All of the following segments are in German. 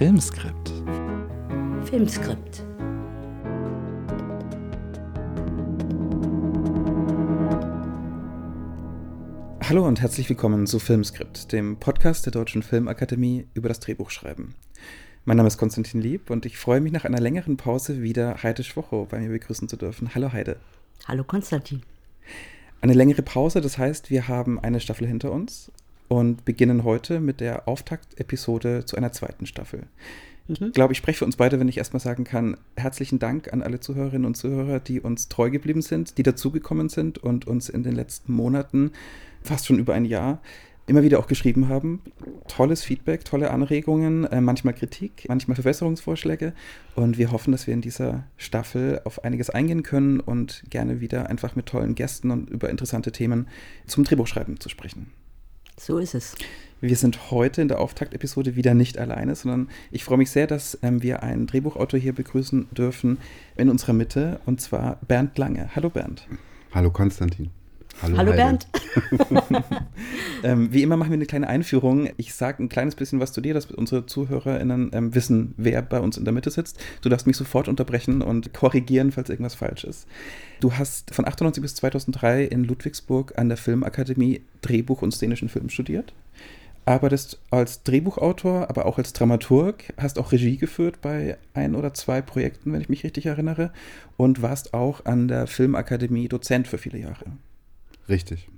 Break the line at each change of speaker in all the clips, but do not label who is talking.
Filmskript.
Filmskript.
Hallo und herzlich willkommen zu Filmskript, dem Podcast der Deutschen Filmakademie über das Drehbuchschreiben. Mein Name ist Konstantin Lieb und ich freue mich nach einer längeren Pause wieder Heide Schwocho bei mir begrüßen zu dürfen. Hallo Heide.
Hallo Konstantin.
Eine längere Pause, das heißt, wir haben eine Staffel hinter uns und beginnen heute mit der Auftaktepisode zu einer zweiten Staffel. Ich mhm. glaube, ich spreche für uns beide, wenn ich erstmal sagen kann, herzlichen Dank an alle Zuhörerinnen und Zuhörer, die uns treu geblieben sind, die dazugekommen sind und uns in den letzten Monaten, fast schon über ein Jahr, immer wieder auch geschrieben haben. Tolles Feedback, tolle Anregungen, äh, manchmal Kritik, manchmal Verbesserungsvorschläge. Und wir hoffen, dass wir in dieser Staffel auf einiges eingehen können und gerne wieder einfach mit tollen Gästen und über interessante Themen zum Drehbuchschreiben zu sprechen.
So ist es.
Wir sind heute in der Auftaktepisode wieder nicht alleine, sondern ich freue mich sehr, dass ähm, wir einen Drehbuchautor hier begrüßen dürfen in unserer Mitte, und zwar Bernd Lange. Hallo Bernd.
Hallo Konstantin.
Hallo, Hallo Bernd.
ähm, wie immer machen wir eine kleine Einführung. Ich sage ein kleines bisschen was zu dir, dass unsere ZuhörerInnen ähm, wissen, wer bei uns in der Mitte sitzt. Du darfst mich sofort unterbrechen und korrigieren, falls irgendwas falsch ist. Du hast von 98 bis 2003 in Ludwigsburg an der Filmakademie Drehbuch und szenischen Film studiert arbeitest als Drehbuchautor, aber auch als Dramaturg, hast auch Regie geführt bei ein oder zwei Projekten, wenn ich mich richtig erinnere, und warst auch an der Filmakademie Dozent für viele Jahre.
Richtig.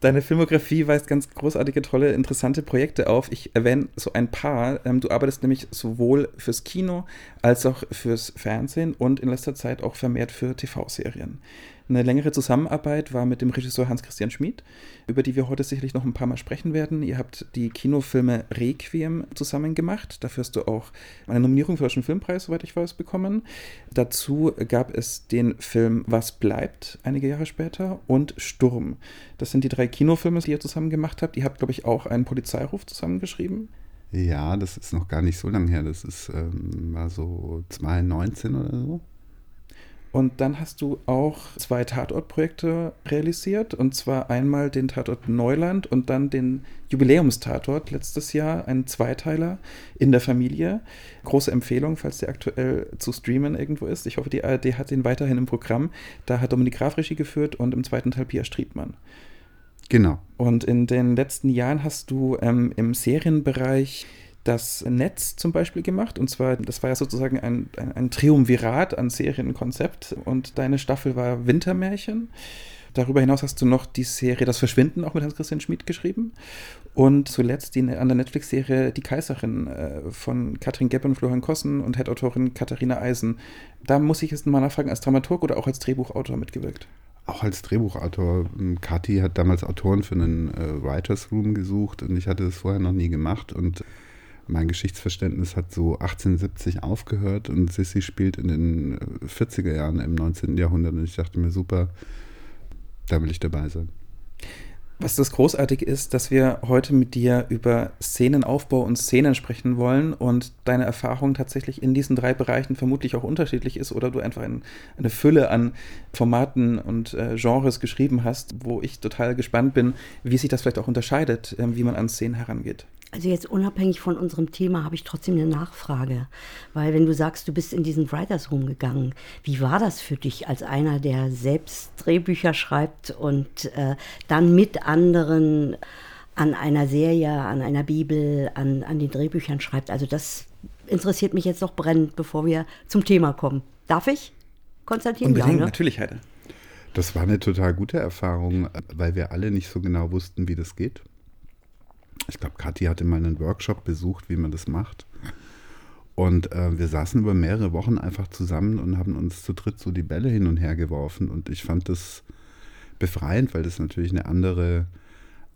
Deine Filmografie weist ganz großartige, tolle, interessante Projekte auf. Ich erwähne so ein paar. Ähm, du arbeitest nämlich sowohl fürs Kino als auch fürs Fernsehen und in letzter Zeit auch vermehrt für TV-Serien. Eine längere Zusammenarbeit war mit dem Regisseur Hans-Christian Schmid, über die wir heute sicherlich noch ein paar Mal sprechen werden. Ihr habt die Kinofilme Requiem zusammen gemacht. Dafür hast du auch eine Nominierung für den Deutschen Filmpreis, soweit ich weiß, bekommen. Dazu gab es den Film Was bleibt, einige Jahre später, und Sturm. Das sind die drei Kinofilme, die ihr zusammen gemacht habt. Ihr habt, glaube ich, auch einen Polizeiruf zusammengeschrieben.
Ja, das ist noch gar nicht so lange her. Das ist, ähm, war so 2019 oder so.
Und dann hast du auch zwei Tatortprojekte realisiert. Und zwar einmal den Tatort Neuland und dann den Jubiläumstatort letztes Jahr, ein Zweiteiler in der Familie. Große Empfehlung, falls der aktuell zu streamen irgendwo ist. Ich hoffe, die ARD hat den weiterhin im Programm. Da hat Dominik Graf Regie geführt und im zweiten Teil Pia Striebmann.
Genau.
Und in den letzten Jahren hast du ähm, im Serienbereich das Netz zum Beispiel gemacht. Und zwar, das war ja sozusagen ein, ein, Triumvirat an Serienkonzept. Und deine Staffel war Wintermärchen. Darüber hinaus hast du noch die Serie Das Verschwinden auch mit Hans-Christian Schmid geschrieben. Und zuletzt die an der Netflix-Serie Die Kaiserin äh, von Katrin Gepp und Florian Kossen und Head-Autorin Katharina Eisen. Da muss ich jetzt mal nachfragen, als Dramaturg oder auch als Drehbuchautor mitgewirkt?
Auch als Drehbuchautor. Kathi hat damals Autoren für einen äh, Writers Room gesucht und ich hatte das vorher noch nie gemacht und mein Geschichtsverständnis hat so 1870 aufgehört und Sissy spielt in den 40er Jahren im 19. Jahrhundert und ich dachte mir, super, da will ich dabei sein.
Was das Großartige ist, dass wir heute mit dir über Szenenaufbau und Szenen sprechen wollen und deine Erfahrung tatsächlich in diesen drei Bereichen vermutlich auch unterschiedlich ist oder du einfach ein, eine Fülle an Formaten und äh, Genres geschrieben hast, wo ich total gespannt bin, wie sich das vielleicht auch unterscheidet, äh, wie man an Szenen herangeht.
Also jetzt unabhängig von unserem Thema habe ich trotzdem eine Nachfrage, weil wenn du sagst, du bist in diesen Writers Room gegangen, wie war das für dich als einer, der selbst Drehbücher schreibt und äh, dann mit anderen an einer Serie, an einer Bibel, an, an den Drehbüchern schreibt? Also das interessiert mich jetzt noch brennend, bevor wir zum Thema kommen. Darf ich, Konstantin?
Unbedingt, ja, ne? natürlich, Heide.
Das war eine total gute Erfahrung, weil wir alle nicht so genau wussten, wie das geht ich glaube, Kathi hatte mal einen Workshop besucht, wie man das macht. Und äh, wir saßen über mehrere Wochen einfach zusammen und haben uns zu dritt so die Bälle hin und her geworfen. Und ich fand das befreiend, weil das natürlich eine andere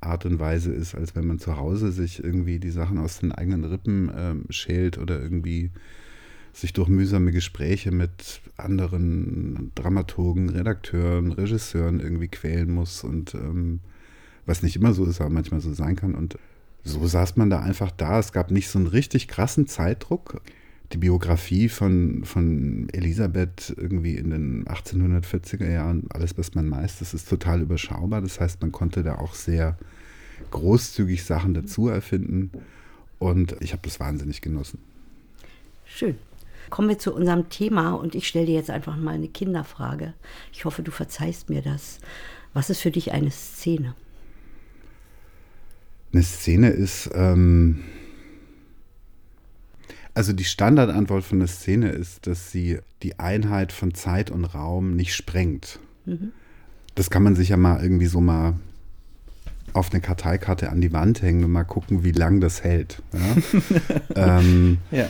Art und Weise ist, als wenn man zu Hause sich irgendwie die Sachen aus den eigenen Rippen äh, schält oder irgendwie sich durch mühsame Gespräche mit anderen Dramaturgen, Redakteuren, Regisseuren irgendwie quälen muss und ähm, was nicht immer so ist, aber manchmal so sein kann. Und so saß man da einfach da. Es gab nicht so einen richtig krassen Zeitdruck. Die Biografie von, von Elisabeth irgendwie in den 1840er Jahren, alles, was man meist, das ist total überschaubar. Das heißt, man konnte da auch sehr großzügig Sachen dazu erfinden. Und ich habe das wahnsinnig genossen.
Schön. Kommen wir zu unserem Thema und ich stelle dir jetzt einfach mal eine Kinderfrage. Ich hoffe, du verzeihst mir das. Was ist für dich eine Szene?
Eine Szene ist, ähm, also die Standardantwort von einer Szene ist, dass sie die Einheit von Zeit und Raum nicht sprengt. Mhm. Das kann man sich ja mal irgendwie so mal auf eine Karteikarte an die Wand hängen und mal gucken, wie lang das hält. Ja? ähm, ja.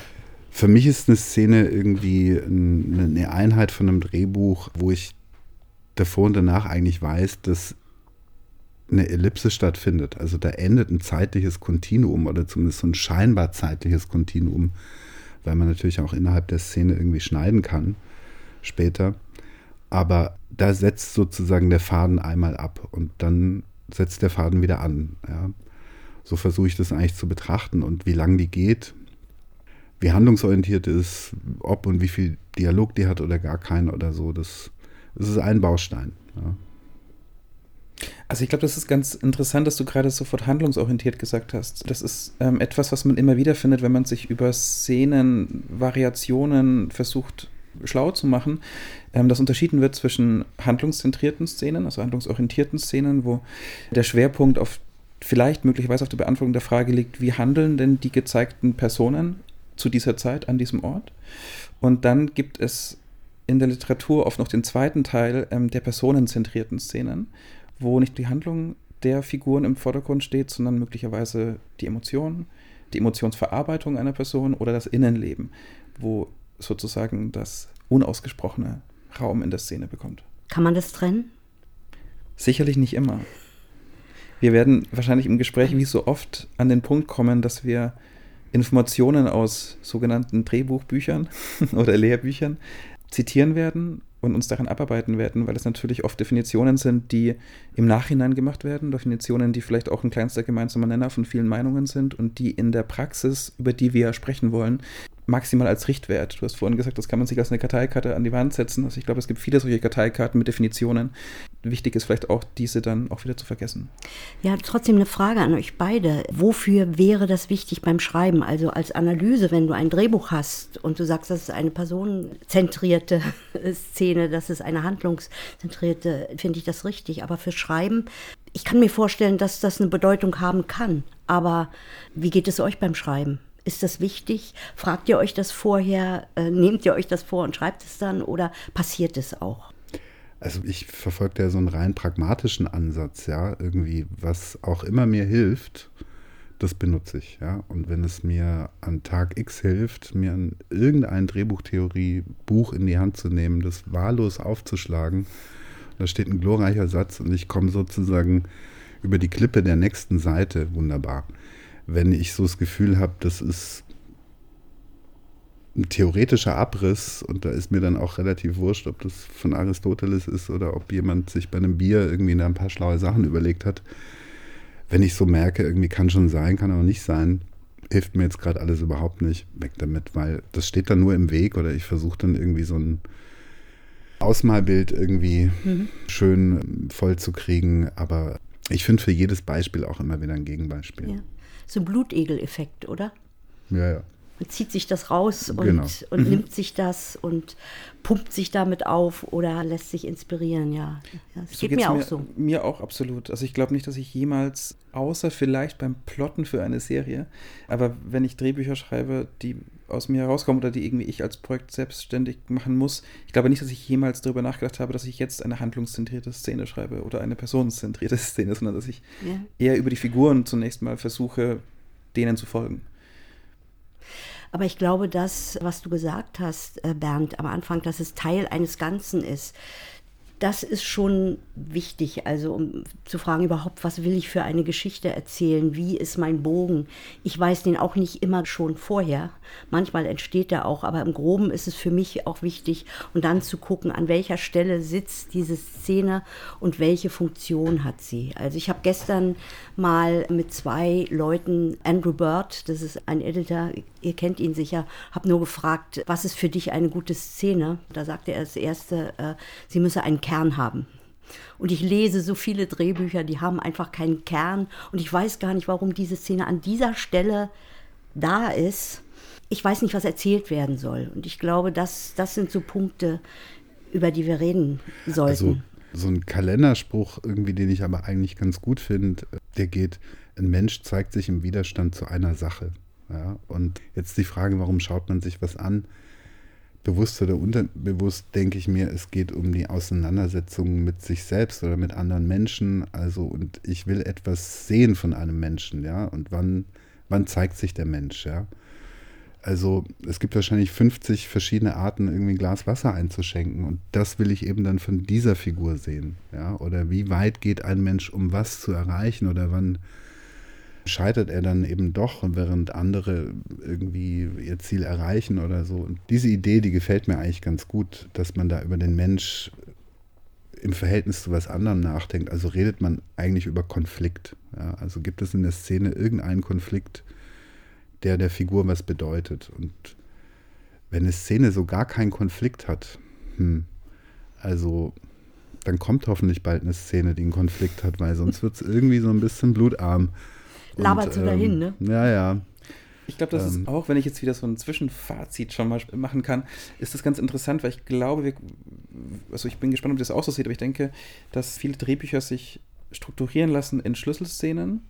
Für mich ist eine Szene irgendwie eine Einheit von einem Drehbuch, wo ich davor und danach eigentlich weiß, dass eine Ellipse stattfindet. Also da endet ein zeitliches Kontinuum oder zumindest so ein scheinbar zeitliches Kontinuum, weil man natürlich auch innerhalb der Szene irgendwie schneiden kann später. Aber da setzt sozusagen der Faden einmal ab und dann setzt der Faden wieder an. Ja. So versuche ich das eigentlich zu betrachten und wie lang die geht, wie handlungsorientiert ist, ob und wie viel Dialog die hat oder gar keinen oder so, das, das ist ein Baustein. Ja.
Also ich glaube, das ist ganz interessant, dass du gerade sofort handlungsorientiert gesagt hast. Das ist ähm, etwas, was man immer wieder findet, wenn man sich über Szenen, Variationen versucht schlau zu machen, ähm, dass unterschieden wird zwischen handlungszentrierten Szenen, also handlungsorientierten Szenen, wo der Schwerpunkt auf vielleicht möglicherweise auf der Beantwortung der Frage liegt, wie handeln denn die gezeigten Personen zu dieser Zeit an diesem Ort? Und dann gibt es in der Literatur oft noch den zweiten Teil ähm, der personenzentrierten Szenen, wo nicht die Handlung der Figuren im Vordergrund steht, sondern möglicherweise die Emotionen, die Emotionsverarbeitung einer Person oder das Innenleben, wo sozusagen das unausgesprochene Raum in der Szene bekommt.
Kann man das trennen?
Sicherlich nicht immer. Wir werden wahrscheinlich im Gespräch wie so oft an den Punkt kommen, dass wir Informationen aus sogenannten Drehbuchbüchern oder Lehrbüchern zitieren werden und uns daran abarbeiten werden, weil es natürlich oft Definitionen sind, die im Nachhinein gemacht werden, Definitionen, die vielleicht auch ein kleinster gemeinsamer Nenner von vielen Meinungen sind und die in der Praxis, über die wir sprechen wollen, maximal als Richtwert. Du hast vorhin gesagt, das kann man sich als eine Karteikarte an die Wand setzen. Also ich glaube, es gibt viele solche Karteikarten mit Definitionen. Wichtig ist vielleicht auch, diese dann auch wieder zu vergessen.
Ja, trotzdem eine Frage an euch beide. Wofür wäre das wichtig beim Schreiben? Also als Analyse, wenn du ein Drehbuch hast und du sagst, das ist eine personenzentrierte Szene, das ist eine handlungszentrierte, finde ich das richtig. Aber für Schreiben, ich kann mir vorstellen, dass das eine Bedeutung haben kann. Aber wie geht es euch beim Schreiben? Ist das wichtig? Fragt ihr euch das vorher? Äh, nehmt ihr euch das vor und schreibt es dann oder passiert es auch?
Also ich verfolge ja so einen rein pragmatischen Ansatz, ja, irgendwie, was auch immer mir hilft, das benutze ich, ja. Und wenn es mir an Tag X hilft, mir an irgendein Drehbuchtheorie-Buch in die Hand zu nehmen, das wahllos aufzuschlagen, da steht ein glorreicher Satz und ich komme sozusagen über die Klippe der nächsten Seite, wunderbar wenn ich so das Gefühl habe, das ist ein theoretischer Abriss und da ist mir dann auch relativ wurscht, ob das von Aristoteles ist oder ob jemand sich bei einem Bier irgendwie ein paar schlaue Sachen überlegt hat. Wenn ich so merke, irgendwie kann schon sein, kann aber nicht sein, hilft mir jetzt gerade alles überhaupt nicht weg damit, weil das steht dann nur im Weg oder ich versuche dann irgendwie so ein Ausmalbild irgendwie mhm. schön voll zu kriegen, aber ich finde für jedes Beispiel auch immer wieder ein Gegenbeispiel.
Ja so ein Blutegeleffekt, oder?
Ja, ja.
Man zieht sich das raus und, genau. und mhm. nimmt sich das und pumpt sich damit auf oder lässt sich inspirieren, ja. ja das
so geht mir auch so. Mir auch absolut. Also ich glaube nicht, dass ich jemals, außer vielleicht beim Plotten für eine Serie, aber wenn ich Drehbücher schreibe, die aus mir herauskommen oder die irgendwie ich als Projekt selbstständig machen muss, ich glaube nicht, dass ich jemals darüber nachgedacht habe, dass ich jetzt eine handlungszentrierte Szene schreibe oder eine personenzentrierte Szene, sondern dass ich ja. eher über die Figuren zunächst mal versuche, denen zu folgen.
Aber ich glaube, das, was du gesagt hast, äh, Bernd, am Anfang, dass es Teil eines Ganzen ist, das ist schon wichtig, also um zu fragen überhaupt, was will ich für eine Geschichte erzählen, wie ist mein Bogen. Ich weiß den auch nicht immer schon vorher. Manchmal entsteht er auch, aber im Groben ist es für mich auch wichtig, und dann zu gucken, an welcher Stelle sitzt diese Szene und welche Funktion hat sie. Also ich habe gestern mal mit zwei Leuten, Andrew Bird, das ist ein Editor, ihr kennt ihn sicher, habe nur gefragt, was ist für dich eine gute Szene? Da sagte er das erste, äh, sie müsse einen Kern haben. Und ich lese so viele Drehbücher, die haben einfach keinen Kern. Und ich weiß gar nicht, warum diese Szene an dieser Stelle da ist. ich weiß nicht, was erzählt werden soll. Und ich glaube, das, das sind so Punkte, über die wir reden sollten.
Also so ein Kalenderspruch irgendwie, den ich aber eigentlich ganz gut finde, der geht, ein Mensch zeigt sich im Widerstand zu einer Sache. Ja? Und jetzt die Frage, warum schaut man sich was an? Bewusst oder unterbewusst denke ich mir, es geht um die Auseinandersetzung mit sich selbst oder mit anderen Menschen. Also, und ich will etwas sehen von einem Menschen, ja. Und wann, wann zeigt sich der Mensch, ja? Also es gibt wahrscheinlich 50 verschiedene Arten, irgendwie ein Glas Wasser einzuschenken. Und das will ich eben dann von dieser Figur sehen. Ja? Oder wie weit geht ein Mensch, um was zu erreichen? Oder wann scheitert er dann eben doch, während andere irgendwie ihr Ziel erreichen oder so. Und diese Idee, die gefällt mir eigentlich ganz gut, dass man da über den Mensch im Verhältnis zu was anderem nachdenkt. Also redet man eigentlich über Konflikt. Ja? Also gibt es in der Szene irgendeinen Konflikt, der der Figur was bedeutet. Und wenn eine Szene so gar keinen Konflikt hat, hm, also dann kommt hoffentlich bald eine Szene, die einen Konflikt hat, weil sonst wird es irgendwie so ein bisschen blutarm.
Labert so ähm, dahin, ne?
Ja, ja.
Ich glaube, das ähm, ist auch, wenn ich jetzt wieder so ein Zwischenfazit schon mal machen kann, ist das ganz interessant, weil ich glaube, wir, also ich bin gespannt, ob ihr das auch so seht, aber ich denke, dass viele Drehbücher sich strukturieren lassen in Schlüsselszenen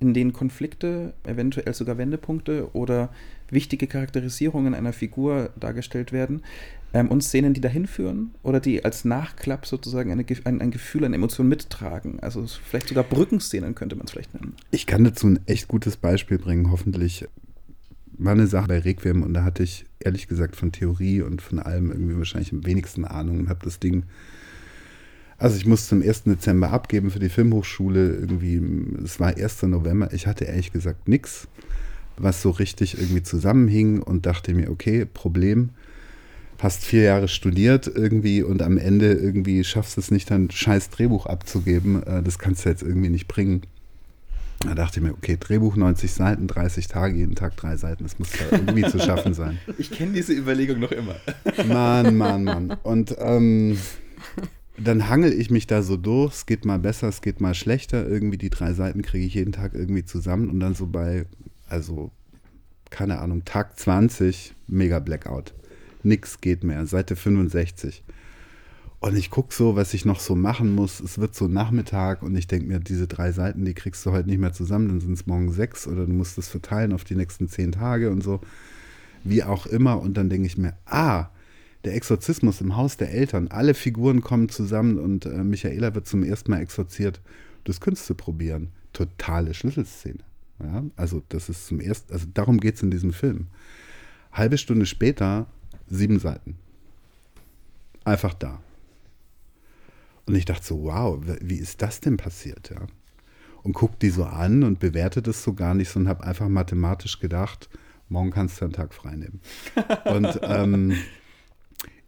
in denen Konflikte, eventuell sogar Wendepunkte oder wichtige Charakterisierungen einer Figur dargestellt werden ähm, und Szenen, die dahin führen oder die als Nachklapp sozusagen eine, ein, ein Gefühl, eine Emotion mittragen. Also vielleicht sogar Brückenszenen könnte man es vielleicht nennen.
Ich kann dazu ein echt gutes Beispiel bringen, hoffentlich. War eine Sache bei Requiem und da hatte ich ehrlich gesagt von Theorie und von allem irgendwie wahrscheinlich am wenigsten Ahnung und habe das Ding also ich musste am 1. Dezember abgeben für die Filmhochschule. Irgendwie, es war 1. November. Ich hatte ehrlich gesagt nichts, was so richtig irgendwie zusammenhing und dachte mir, okay, Problem. Hast vier Jahre studiert irgendwie und am Ende irgendwie schaffst du es nicht, ein scheiß Drehbuch abzugeben. Äh, das kannst du jetzt irgendwie nicht bringen. Da dachte ich mir, okay, Drehbuch 90 Seiten, 30 Tage, jeden Tag drei Seiten, das muss da irgendwie zu schaffen sein.
Ich kenne diese Überlegung noch immer.
Mann, Mann, Mann. Und ähm, dann hangel ich mich da so durch. Es geht mal besser, es geht mal schlechter. Irgendwie die drei Seiten kriege ich jeden Tag irgendwie zusammen und dann so bei, also keine Ahnung, Tag 20, mega Blackout. Nix geht mehr, Seite 65. Und ich gucke so, was ich noch so machen muss. Es wird so Nachmittag und ich denke mir, diese drei Seiten, die kriegst du heute nicht mehr zusammen, dann sind es morgen sechs oder du musst es verteilen auf die nächsten zehn Tage und so. Wie auch immer. Und dann denke ich mir, ah, der Exorzismus im Haus der Eltern. Alle Figuren kommen zusammen und äh, Michaela wird zum ersten Mal exorziert. Das könntest du probieren. Totale Schlüsselszene. Ja? Also, das ist zum ersten, also darum geht es in diesem Film. Halbe Stunde später, sieben Seiten. Einfach da. Und ich dachte so, wow, wie ist das denn passiert, ja? Und guck die so an und bewerte das so gar nicht, sondern habe einfach mathematisch gedacht, morgen kannst du einen Tag frei nehmen. und ähm,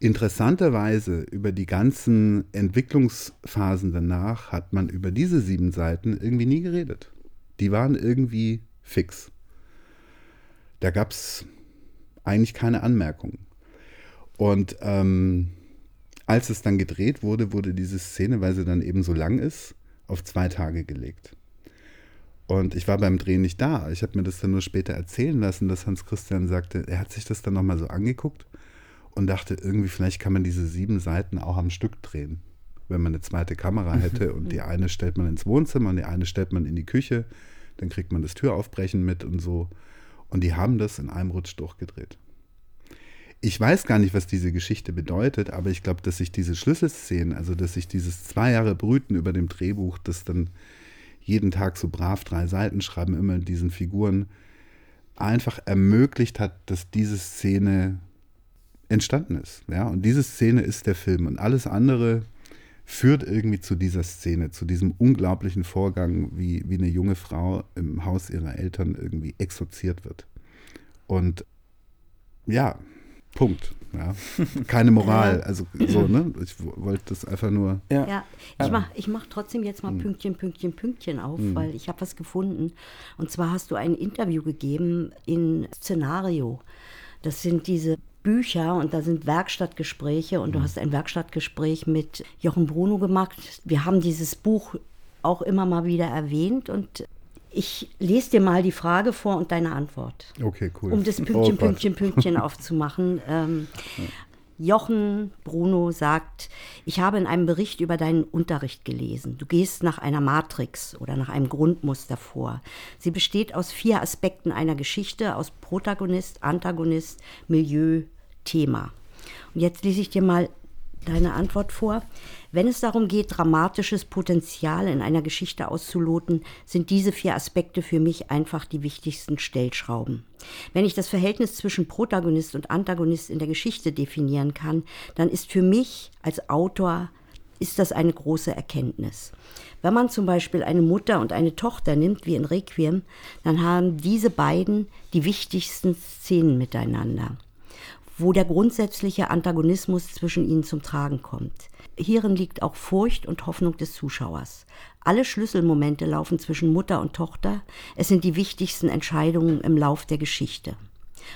Interessanterweise über die ganzen Entwicklungsphasen danach hat man über diese sieben Seiten irgendwie nie geredet. Die waren irgendwie fix. Da gab es eigentlich keine Anmerkungen. Und ähm, als es dann gedreht wurde, wurde diese Szene, weil sie dann eben so lang ist, auf zwei Tage gelegt. Und ich war beim Drehen nicht da. Ich habe mir das dann nur später erzählen lassen, dass Hans Christian sagte, er hat sich das dann nochmal so angeguckt und dachte, irgendwie vielleicht kann man diese sieben Seiten auch am Stück drehen. Wenn man eine zweite Kamera hätte und die eine stellt man ins Wohnzimmer und die eine stellt man in die Küche, dann kriegt man das Türaufbrechen mit und so. Und die haben das in einem Rutsch durchgedreht. Ich weiß gar nicht, was diese Geschichte bedeutet, aber ich glaube, dass sich diese Schlüsselszenen, also dass sich dieses zwei Jahre Brüten über dem Drehbuch, das dann jeden Tag so brav drei Seiten schreiben, immer diesen Figuren, einfach ermöglicht hat, dass diese Szene entstanden ist. Ja? Und diese Szene ist der Film und alles andere führt irgendwie zu dieser Szene, zu diesem unglaublichen Vorgang, wie, wie eine junge Frau im Haus ihrer Eltern irgendwie exorziert wird. Und ja, Punkt. Ja. Keine Moral. Also so, ne? Ich wollte das einfach nur.
Ja, ja ich mache ich mach trotzdem jetzt mal hm. Pünktchen, Pünktchen, Pünktchen auf, mhm. weil ich habe was gefunden. Und zwar hast du ein Interview gegeben in Szenario. Das sind diese Bücher und da sind Werkstattgespräche und du mhm. hast ein Werkstattgespräch mit Jochen Bruno gemacht. Wir haben dieses Buch auch immer mal wieder erwähnt und Ich lese dir mal die Frage vor und deine Antwort.
Okay, cool.
Um das Pünktchen,
Oh.
Pünktchen, Pünktchen aufzumachen. Ähm, Jochen Bruno sagt, ich habe in einem Bericht über deinen Unterricht gelesen. Du gehst nach einer Matrix oder nach einem Grundmuster vor. Sie besteht aus vier Aspekten einer Geschichte, aus Protagonist, Antagonist, Milieu, Thema. Und jetzt lese ich dir mal deine Antwort vor. Wenn es darum geht, dramatisches Potenzial in einer Geschichte auszuloten, sind diese vier Aspekte für mich einfach die wichtigsten Stellschrauben. Wenn ich das Verhältnis zwischen Protagonist und Antagonist in der Geschichte definieren kann, dann ist für mich als Autor ist das eine große Erkenntnis. Wenn man zum Beispiel eine Mutter und eine Tochter nimmt, wie in Requiem, dann haben diese beiden die wichtigsten Szenen miteinander wo der grundsätzliche Antagonismus zwischen ihnen zum Tragen kommt. Hierin liegt auch Furcht und Hoffnung des Zuschauers. Alle Schlüsselmomente laufen zwischen Mutter und Tochter. Es sind die wichtigsten Entscheidungen im Lauf der Geschichte.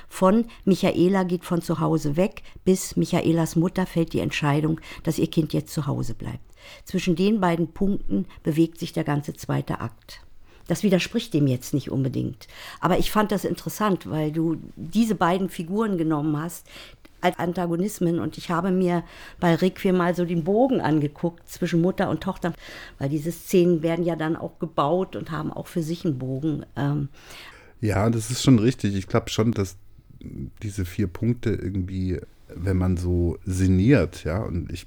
Von Michaela geht von zu Hause weg bis Michaelas Mutter fällt die Entscheidung, dass ihr Kind jetzt zu Hause bleibt. Zwischen den beiden Punkten bewegt sich der ganze zweite Akt. Das widerspricht dem jetzt nicht unbedingt. Aber ich fand das interessant, weil du diese beiden Figuren genommen hast als Antagonismen und ich habe mir bei Requiem mal so den Bogen angeguckt zwischen Mutter und Tochter, weil diese Szenen werden ja dann auch gebaut und haben auch für sich einen Bogen. Ähm,
Ja, das ist schon richtig. Ich glaube schon, dass diese vier Punkte irgendwie, wenn man so sinniert, ja, und ich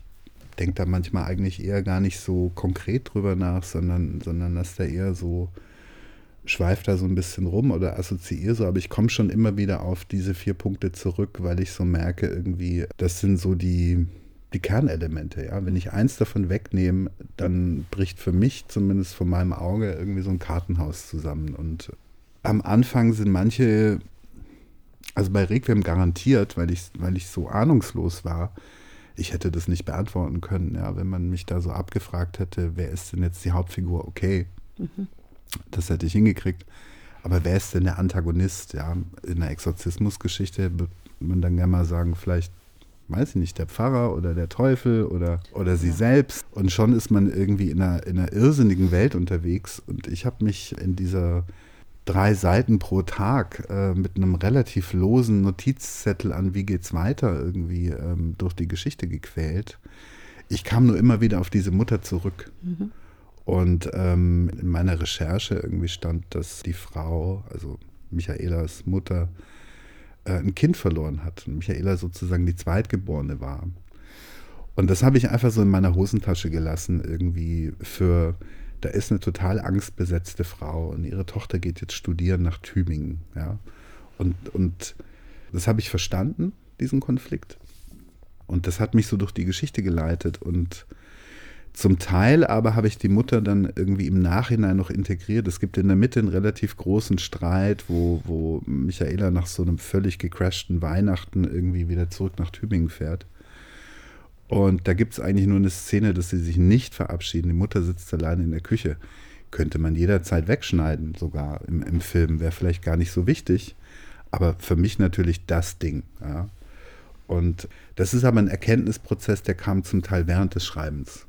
denke da manchmal eigentlich eher gar nicht so konkret drüber nach, sondern, sondern dass da eher so schweift da so ein bisschen rum oder assoziiere so, aber ich komme schon immer wieder auf diese vier Punkte zurück, weil ich so merke, irgendwie, das sind so die, die Kernelemente, ja. Wenn ich eins davon wegnehme, dann bricht für mich zumindest von meinem Auge irgendwie so ein Kartenhaus zusammen. Und am Anfang sind manche, also bei Requiem garantiert, weil ich, weil ich so ahnungslos war, ich hätte das nicht beantworten können, ja, wenn man mich da so abgefragt hätte, wer ist denn jetzt die Hauptfigur? Okay, das hätte ich hingekriegt. Aber wer ist denn der Antagonist? Ja, in der Exorzismusgeschichte wird man dann gerne mal sagen, vielleicht, weiß ich nicht, der Pfarrer oder der Teufel oder, oder sie selbst. Und schon ist man irgendwie in einer, in einer irrsinnigen Welt unterwegs. Und ich habe mich in dieser drei Seiten pro Tag äh, mit einem relativ losen Notizzettel an, wie geht's weiter, irgendwie ähm, durch die Geschichte gequält. Ich kam nur immer wieder auf diese Mutter zurück. Und ähm, in meiner Recherche irgendwie stand, dass die Frau, also Michaelas Mutter, äh, ein Kind verloren hat und Michaela sozusagen die Zweitgeborene war. Und das habe ich einfach so in meiner Hosentasche gelassen, irgendwie für, da ist eine total angstbesetzte Frau und ihre Tochter geht jetzt studieren nach Tübingen, ja. Und, und das habe ich verstanden, diesen Konflikt. Und das hat mich so durch die Geschichte geleitet und zum Teil aber habe ich die Mutter dann irgendwie im Nachhinein noch integriert. Es gibt in der Mitte einen relativ großen Streit, wo, wo Michaela nach so einem völlig gecrashten Weihnachten irgendwie wieder zurück nach Tübingen fährt. Und da gibt es eigentlich nur eine Szene, dass sie sich nicht verabschieden. Die Mutter sitzt alleine in der Küche. Könnte man jederzeit wegschneiden, sogar im, im Film. Wäre vielleicht gar nicht so wichtig. Aber für mich natürlich das Ding. Ja. Und das ist aber ein Erkenntnisprozess, der kam zum Teil während des Schreibens.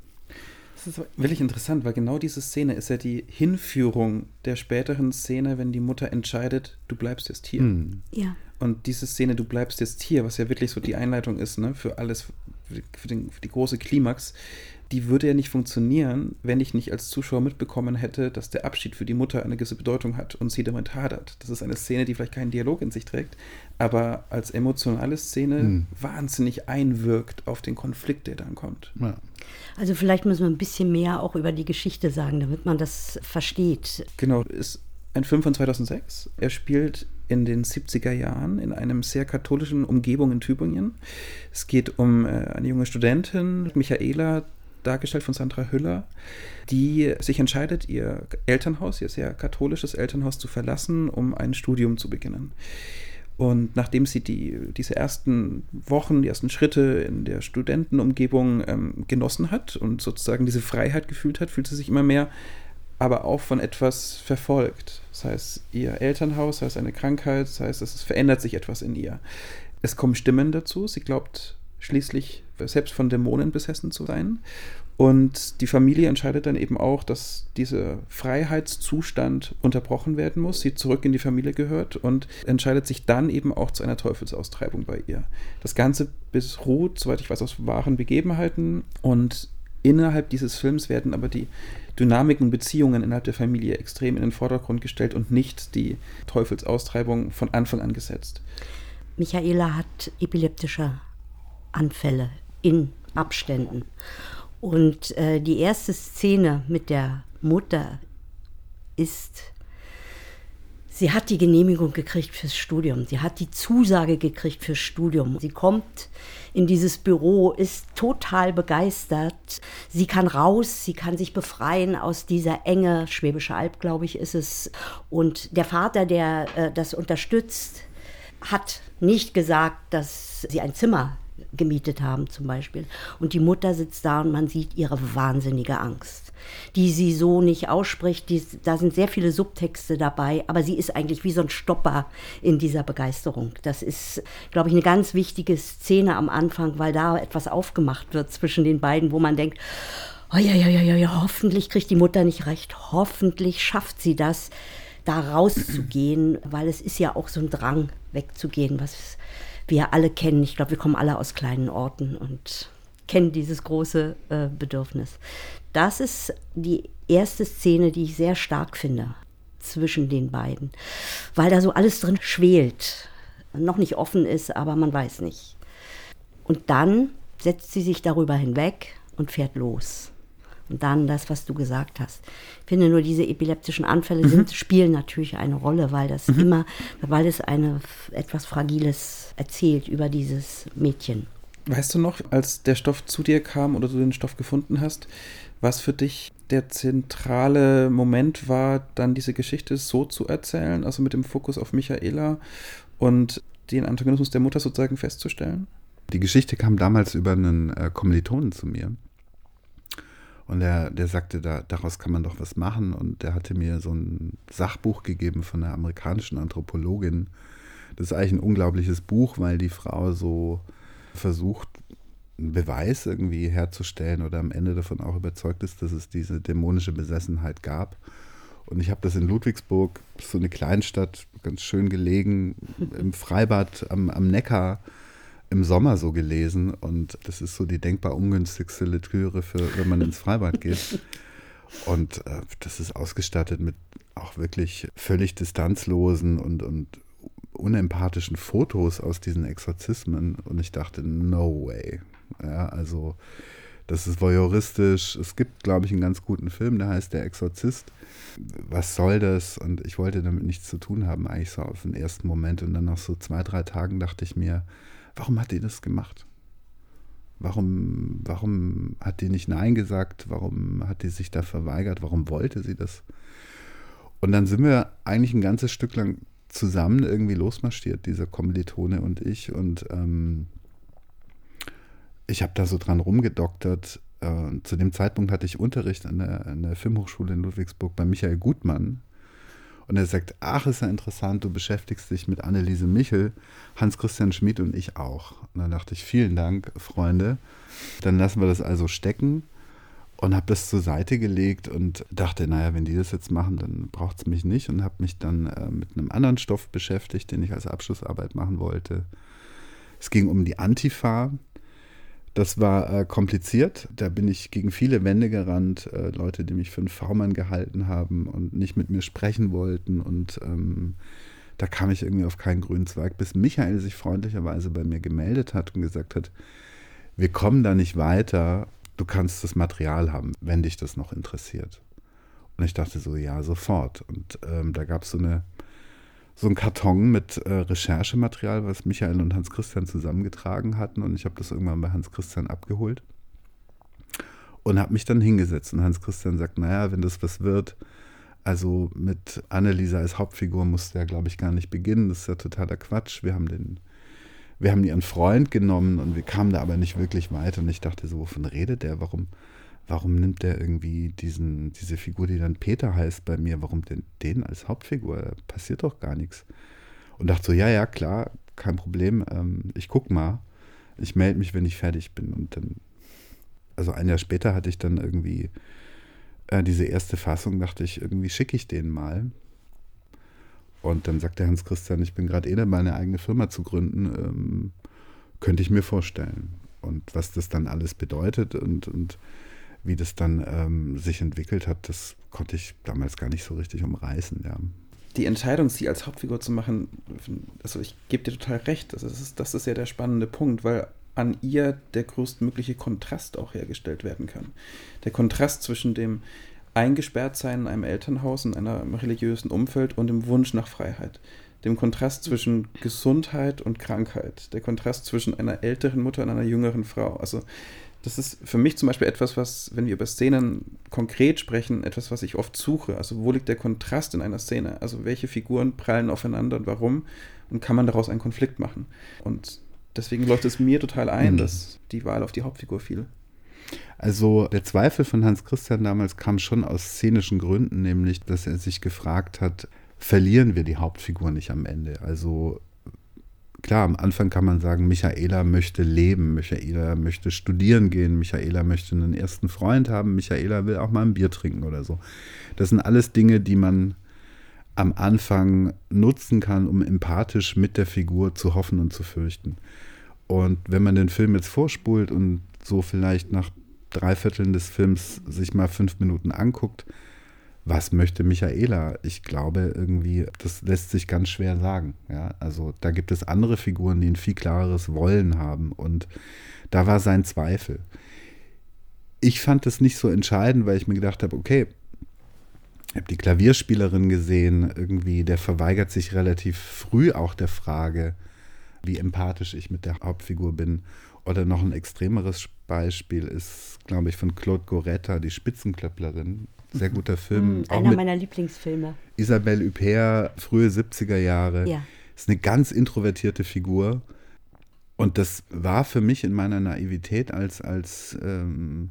Das ist wirklich interessant, weil genau diese Szene ist ja die Hinführung der späteren Szene, wenn die Mutter entscheidet, du bleibst jetzt hier.
Hm.
ja.
Und diese Szene, du bleibst jetzt hier, was ja wirklich so die Einleitung ist, ne, für alles, für, den, für die große Klimax, die würde ja nicht funktionieren, wenn ich nicht als Zuschauer mitbekommen hätte, dass der Abschied für die Mutter eine gewisse Bedeutung hat und sie damit hadert. Das ist eine Szene, die vielleicht keinen Dialog in sich trägt, aber als emotionale Szene
Hm.
wahnsinnig einwirkt auf den Konflikt, der dann kommt.
Ja.
Also vielleicht müssen wir ein bisschen mehr auch über die Geschichte sagen, damit man das versteht.
Genau, ist ein Film von 2006. Er spielt in den 70er Jahren in einem sehr katholischen Umgebung in Tübingen. Es geht um äh, eine junge Studentin, Michaela, dargestellt von Sandra Hüller, die sich entscheidet, ihr Elternhaus, ihr sehr katholisches Elternhaus zu verlassen, um ein Studium zu beginnen. Und nachdem sie die, diese ersten Wochen, die ersten Schritte in der Studentenumgebung ähm, genossen hat und sozusagen diese Freiheit gefühlt hat, fühlt sie sich immer mehr aber auch von etwas verfolgt. Das heißt, ihr Elternhaus, sei es eine Krankheit, das heißt, es verändert sich etwas in ihr. Es kommen Stimmen dazu. Sie glaubt schließlich selbst von Dämonen besessen zu sein. Und die Familie entscheidet dann eben auch, dass dieser Freiheitszustand unterbrochen werden muss, sie zurück in die Familie gehört und entscheidet sich dann eben auch zu einer Teufelsaustreibung bei ihr. Das Ganze beruht, soweit ich weiß, aus wahren Begebenheiten und innerhalb dieses Films werden aber die Dynamiken, Beziehungen innerhalb der Familie extrem in den Vordergrund gestellt und nicht die Teufelsaustreibung von Anfang an gesetzt.
Michaela hat epileptische Anfälle in Abständen. Und äh, die erste Szene mit der Mutter ist, sie hat die Genehmigung gekriegt fürs Studium. Sie hat die Zusage gekriegt fürs Studium. Sie kommt in dieses Büro, ist total begeistert. Sie kann raus, sie kann sich befreien aus dieser Enge. Schwäbische Alb, glaube ich, ist es. Und der Vater, der äh, das unterstützt, hat nicht gesagt, dass sie ein Zimmer gemietet haben zum Beispiel. Und die Mutter sitzt da und man sieht ihre wahnsinnige Angst, die sie so nicht ausspricht. Die, da sind sehr viele Subtexte dabei, aber sie ist eigentlich wie so ein Stopper in dieser Begeisterung. Das ist, glaube ich, eine ganz wichtige Szene am Anfang, weil da etwas aufgemacht wird zwischen den beiden, wo man denkt, oh ja, ja, ja, ja, hoffentlich kriegt die Mutter nicht recht, hoffentlich schafft sie das, da rauszugehen, weil es ist ja auch so ein Drang, wegzugehen, was wir alle kennen. Ich glaube, wir kommen alle aus kleinen Orten und kennen dieses große äh, Bedürfnis. Das ist die erste Szene, die ich sehr stark finde zwischen den beiden, weil da so alles drin schwelt, noch nicht offen ist, aber man weiß nicht. Und dann setzt sie sich darüber hinweg und fährt los. Und dann das, was du gesagt hast. Ich finde nur, diese epileptischen Anfälle mhm. sind, spielen natürlich eine Rolle, weil das mhm. immer, weil es eine etwas Fragiles erzählt über dieses Mädchen.
Weißt du noch, als der Stoff zu dir kam oder du den Stoff gefunden hast, was für dich der zentrale Moment war, dann diese Geschichte so zu erzählen, also mit dem Fokus auf Michaela und den Antagonismus der Mutter sozusagen festzustellen?
Die Geschichte kam damals über einen äh, Kommilitonen zu mir, und der, der sagte, da, daraus kann man doch was machen. Und der hatte mir so ein Sachbuch gegeben von einer amerikanischen Anthropologin. Das ist eigentlich ein unglaubliches Buch, weil die Frau so versucht, einen Beweis irgendwie herzustellen oder am Ende davon auch überzeugt ist, dass es diese dämonische Besessenheit gab. Und ich habe das in Ludwigsburg, so eine Kleinstadt, ganz schön gelegen, im Freibad am, am Neckar im Sommer so gelesen und das ist so die denkbar ungünstigste Lektüre für, wenn man ins Freibad geht. Und äh, das ist ausgestattet mit auch wirklich völlig distanzlosen und, und unempathischen Fotos aus diesen Exorzismen. Und ich dachte, no way. Ja, also das ist voyeuristisch. Es gibt, glaube ich, einen ganz guten Film, der heißt Der Exorzist. Was soll das? Und ich wollte damit nichts zu tun haben, eigentlich so auf den ersten Moment. Und dann nach so zwei, drei Tagen dachte ich mir, Warum hat die das gemacht? Warum, warum hat die nicht Nein gesagt? Warum hat die sich da verweigert? Warum wollte sie das? Und dann sind wir eigentlich ein ganzes Stück lang zusammen irgendwie losmarschiert, dieser Kommilitone und ich. Und ähm, ich habe da so dran rumgedoktert. Äh, zu dem Zeitpunkt hatte ich Unterricht an der, an der Filmhochschule in Ludwigsburg bei Michael Gutmann, und er sagt, ach, ist ja interessant, du beschäftigst dich mit Anneliese Michel, Hans-Christian Schmid und ich auch. Und dann dachte ich, vielen Dank, Freunde. Dann lassen wir das also stecken und habe das zur Seite gelegt und dachte, naja, wenn die das jetzt machen, dann braucht es mich nicht und habe mich dann äh, mit einem anderen Stoff beschäftigt, den ich als Abschlussarbeit machen wollte. Es ging um die Antifa, das war äh, kompliziert. Da bin ich gegen viele Wände gerannt. Äh, Leute, die mich für einen V-Mann gehalten haben und nicht mit mir sprechen wollten. Und ähm, da kam ich irgendwie auf keinen grünen Zweig, bis Michael sich freundlicherweise bei mir gemeldet hat und gesagt hat, wir kommen da nicht weiter. Du kannst das Material haben, wenn dich das noch interessiert. Und ich dachte so, ja, sofort. Und ähm, da gab es so eine so ein Karton mit äh, Recherchematerial, was Michael und Hans-Christian zusammengetragen hatten. Und ich habe das irgendwann bei Hans-Christian abgeholt und habe mich dann hingesetzt. Und Hans-Christian sagt, naja, wenn das was wird, also mit Anneliesa als Hauptfigur musste er, glaube ich, gar nicht beginnen. Das ist ja totaler Quatsch. Wir haben den, wir haben ihren Freund genommen und wir kamen da aber nicht wirklich weiter. Und ich dachte so, wovon redet der? Warum, warum nimmt der irgendwie diesen, diese Figur, die dann Peter heißt bei mir, warum denn den als Hauptfigur? Da passiert doch gar nichts. Und dachte so, ja, ja, klar, kein Problem, ähm, ich guck mal. Ich melde mich, wenn ich fertig bin. Und dann also ein Jahr später hatte ich dann irgendwie äh, diese erste Fassung, dachte ich, irgendwie schicke ich den mal. Und dann sagte Hans Christian, ich bin gerade eh dabei, eine eigene Firma zu gründen. Ähm, könnte ich mir vorstellen. Und was das dann alles bedeutet und, und wie das dann ähm, sich entwickelt hat, das konnte ich damals gar nicht so richtig umreißen. Ja.
Die Entscheidung, sie als Hauptfigur zu machen, also ich gebe dir total recht, das ist, das ist ja der spannende Punkt, weil an ihr der größtmögliche Kontrast auch hergestellt werden kann. Der Kontrast zwischen dem Eingesperrtsein in einem Elternhaus, in einem religiösen Umfeld und dem Wunsch nach Freiheit. Dem Kontrast zwischen Gesundheit und Krankheit. Der Kontrast zwischen einer älteren Mutter und einer jüngeren Frau. Also das ist für mich zum Beispiel etwas, was, wenn wir über Szenen konkret sprechen, etwas, was ich oft suche. Also wo liegt der Kontrast in einer Szene? Also welche Figuren prallen aufeinander und warum? Und kann man daraus einen Konflikt machen? Und deswegen läuft es mir total ein, mhm. dass die Wahl auf die Hauptfigur fiel.
Also der Zweifel von Hans Christian damals kam schon aus szenischen Gründen, nämlich dass er sich gefragt hat, verlieren wir die Hauptfigur nicht am Ende? Also klar, am Anfang kann man sagen, Michaela möchte leben, Michaela möchte studieren gehen, Michaela möchte einen ersten Freund haben, Michaela will auch mal ein Bier trinken oder so. Das sind alles Dinge, die man am Anfang nutzen kann, um empathisch mit der Figur zu hoffen und zu fürchten. Und wenn man den Film jetzt vorspult und so vielleicht nach drei Vierteln des Films sich mal fünf Minuten anguckt, was möchte Michaela? Ich glaube irgendwie, das lässt sich ganz schwer sagen. Ja, also da gibt es andere Figuren, die ein viel klareres Wollen haben und da war sein Zweifel. Ich fand es nicht so entscheidend, weil ich mir gedacht habe, okay, ich habe die Klavierspielerin gesehen, irgendwie, der verweigert sich relativ früh auch der Frage, wie empathisch ich mit der Hauptfigur bin. Oder noch ein extremeres Beispiel ist, glaube ich, von Claude Goretta, die Spitzenklöpplerin. Sehr guter Film.
Mhm, einer meiner Lieblingsfilme.
Isabelle Huppert, frühe 70er Jahre. Ja. Ist eine ganz introvertierte Figur. Und das war für mich in meiner Naivität als, als ähm,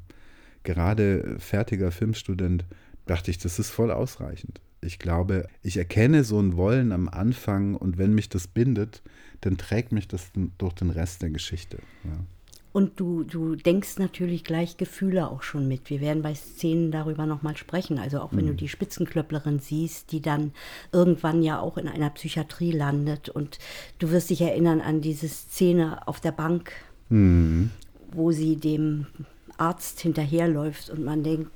gerade fertiger Filmstudent, dachte ich, das ist voll ausreichend. Ich glaube, ich erkenne so ein Wollen am Anfang und wenn mich das bindet, dann trägt mich das durch den Rest der Geschichte. Ja.
Und du, du denkst natürlich gleich Gefühle auch schon mit. Wir werden bei Szenen darüber nochmal sprechen. Also auch wenn mhm. du die Spitzenklöpplerin siehst, die dann irgendwann ja auch in einer Psychiatrie landet. Und du wirst dich erinnern an diese Szene auf der Bank, mhm. wo sie dem Arzt hinterherläuft und man denkt,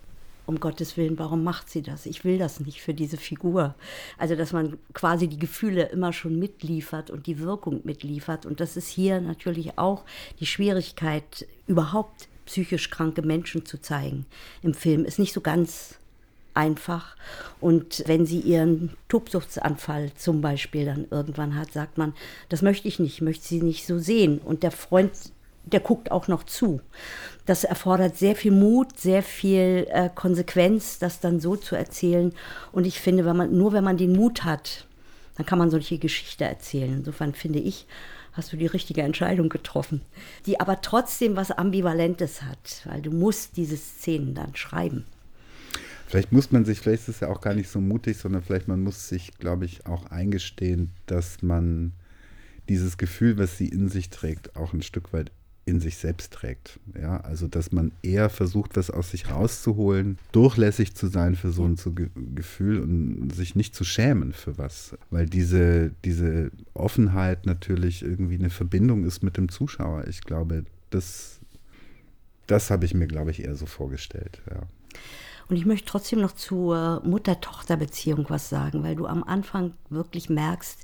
um Gottes Willen, warum macht sie das? Ich will das nicht für diese Figur. Also, dass man quasi die Gefühle immer schon mitliefert und die Wirkung mitliefert. Und das ist hier natürlich auch die Schwierigkeit, überhaupt psychisch kranke Menschen zu zeigen im Film. Ist nicht so ganz einfach. Und wenn sie ihren Tobsuchtsanfall zum Beispiel dann irgendwann hat, sagt man, das möchte ich nicht, möchte sie nicht so sehen. Und der Freund der guckt auch noch zu. Das erfordert sehr viel Mut, sehr viel äh, Konsequenz, das dann so zu erzählen. Und ich finde, wenn man, nur wenn man den Mut hat, dann kann man solche Geschichte erzählen. Insofern finde ich, hast du die richtige Entscheidung getroffen, die aber trotzdem was Ambivalentes hat, weil du musst diese Szenen dann schreiben.
Vielleicht muss man sich, vielleicht ist es ja auch gar nicht so mutig, sondern vielleicht man muss sich, glaube ich, auch eingestehen, dass man dieses Gefühl, was sie in sich trägt, auch ein Stück weit in sich selbst trägt. Ja, also dass man eher versucht, was aus sich rauszuholen, durchlässig zu sein für so ein Gefühl und sich nicht zu schämen für was. Weil diese, diese Offenheit natürlich irgendwie eine Verbindung ist mit dem Zuschauer. Ich glaube, das, das habe ich mir, glaube ich, eher so vorgestellt. Ja.
Und ich möchte trotzdem noch zur Mutter-Tochter-Beziehung was sagen, weil du am Anfang wirklich merkst,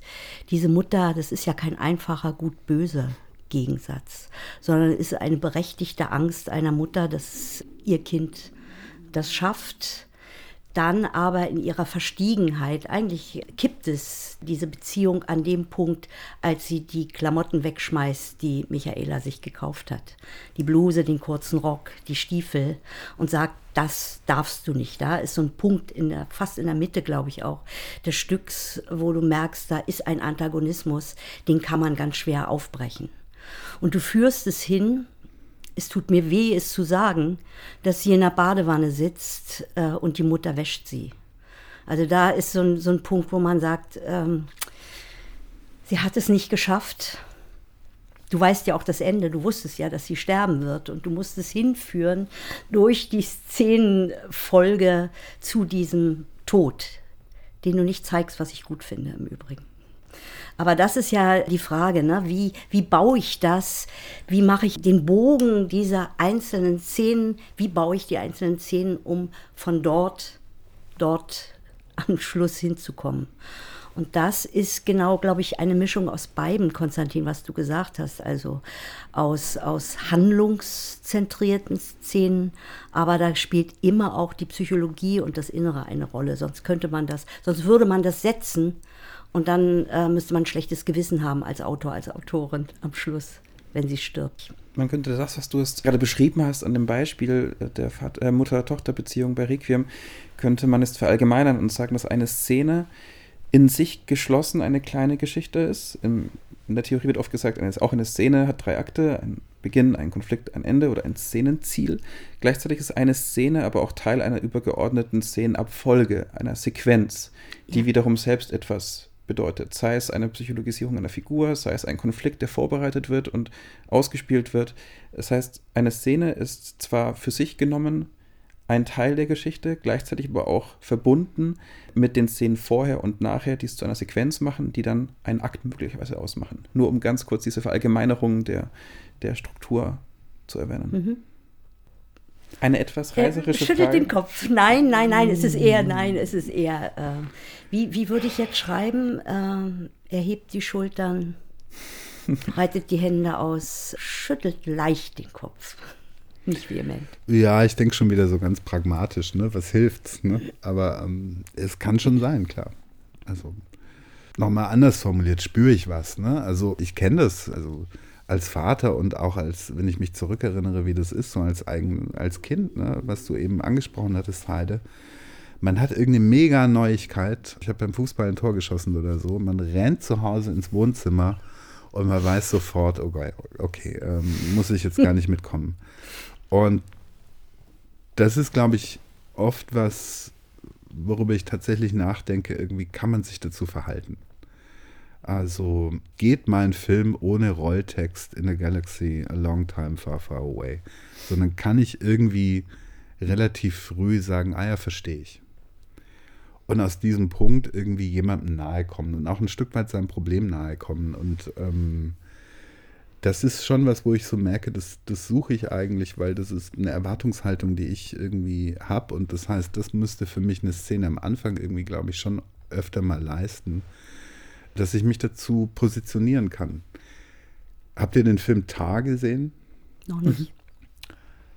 diese Mutter, das ist ja kein einfacher Gut-Böse Gegensatz, sondern es ist eine berechtigte Angst einer Mutter, dass ihr Kind das schafft, dann aber in ihrer Verstiegenheit, eigentlich kippt es diese Beziehung an dem Punkt, als sie die Klamotten wegschmeißt, die Michaela sich gekauft hat. Die Bluse, den kurzen Rock, die Stiefel und sagt, das darfst du nicht. Da ist so ein Punkt in der, fast in der Mitte, glaube ich auch, des Stücks, wo du merkst, da ist ein Antagonismus, den kann man ganz schwer aufbrechen. Und du führst es hin, es tut mir weh, es zu sagen, dass sie in der Badewanne sitzt äh, und die Mutter wäscht sie. Also da ist so ein, so ein Punkt, wo man sagt, ähm, sie hat es nicht geschafft. Du weißt ja auch das Ende, du wusstest ja, dass sie sterben wird und du musstest hinführen durch die Szenenfolge zu diesem Tod, den du nicht zeigst, was ich gut finde im Übrigen. Aber das ist ja die Frage, ne? wie, wie baue ich das? Wie mache ich den Bogen dieser einzelnen Szenen? Wie baue ich die einzelnen Szenen, um von dort, dort am Schluss hinzukommen? Und das ist genau, glaube ich, eine Mischung aus beiden, Konstantin, was du gesagt hast. Also aus, aus handlungszentrierten Szenen, aber da spielt immer auch die Psychologie und das Innere eine Rolle. Sonst könnte man das, sonst würde man das setzen und dann äh, müsste man ein schlechtes Gewissen haben als Autor, als Autorin am Schluss, wenn sie stirbt.
Man könnte das, was du es gerade beschrieben hast, an dem Beispiel der äh, Mutter-Tochter-Beziehung bei Requiem, könnte man es verallgemeinern und sagen, dass eine Szene in sich geschlossen eine kleine Geschichte ist. In, in der Theorie wird oft gesagt, eine, auch eine Szene hat drei Akte, ein Beginn, ein Konflikt, ein Ende oder ein Szenenziel. Gleichzeitig ist eine Szene aber auch Teil einer übergeordneten Szenenabfolge, einer Sequenz, die ja. wiederum selbst etwas bedeutet. Sei es eine Psychologisierung einer Figur, sei es ein Konflikt, der vorbereitet wird und ausgespielt wird. Das heißt, eine Szene ist zwar für sich genommen ein Teil der Geschichte, gleichzeitig aber auch verbunden mit den Szenen vorher und nachher, die es zu einer Sequenz machen, die dann einen Akt möglicherweise ausmachen. Nur um ganz kurz diese Verallgemeinerung der, der Struktur zu erwähnen. Mhm. Eine etwas reiserische
er schüttelt Frage. den Kopf. Nein, nein, nein, es ist eher, nein, es ist eher, äh, wie, wie würde ich jetzt schreiben? Äh, er hebt die Schultern, breitet die Hände aus, schüttelt leicht den Kopf nicht vehement.
Ja, ich denke schon wieder so ganz pragmatisch, ne? Was hilft's, ne? Aber ähm, es kann schon sein, klar. Also nochmal anders formuliert, spüre ich was, ne? Also ich kenne das, also als Vater und auch als, wenn ich mich zurückerinnere, wie das ist, so als eigen, als Kind, ne? was du eben angesprochen hattest, Heide. Man hat irgendeine mega Neuigkeit. Ich habe beim Fußball ein Tor geschossen oder so. Man rennt zu Hause ins Wohnzimmer und man weiß sofort, okay, okay ähm, muss ich jetzt gar nicht mitkommen. Und das ist, glaube ich, oft was, worüber ich tatsächlich nachdenke, irgendwie kann man sich dazu verhalten. Also geht mein Film ohne Rolltext in a galaxy a long time far, far away, sondern kann ich irgendwie relativ früh sagen, ah ja, verstehe ich. Und aus diesem Punkt irgendwie jemandem nahe kommen und auch ein Stück weit seinem Problem nahe kommen und ähm, das ist schon was, wo ich so merke, das, das suche ich eigentlich, weil das ist eine Erwartungshaltung, die ich irgendwie habe. Und das heißt, das müsste für mich eine Szene am Anfang irgendwie, glaube ich, schon öfter mal leisten, dass ich mich dazu positionieren kann. Habt ihr den Film Tar gesehen?
Noch nicht. Mhm.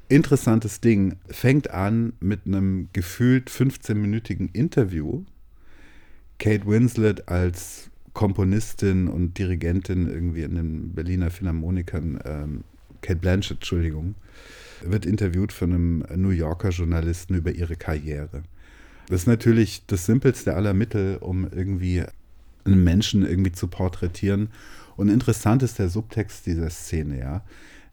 Interessantes Ding. Fängt an mit einem gefühlt 15-minütigen Interview. Kate Winslet als Komponistin und Dirigentin irgendwie in den Berliner Philharmonikern, ähm, Kate Blanchett, Entschuldigung, wird interviewt von einem New Yorker Journalisten über ihre Karriere. Das ist natürlich das simpelste aller Mittel, um irgendwie einen Menschen irgendwie zu porträtieren. Und interessant ist der Subtext dieser Szene, ja.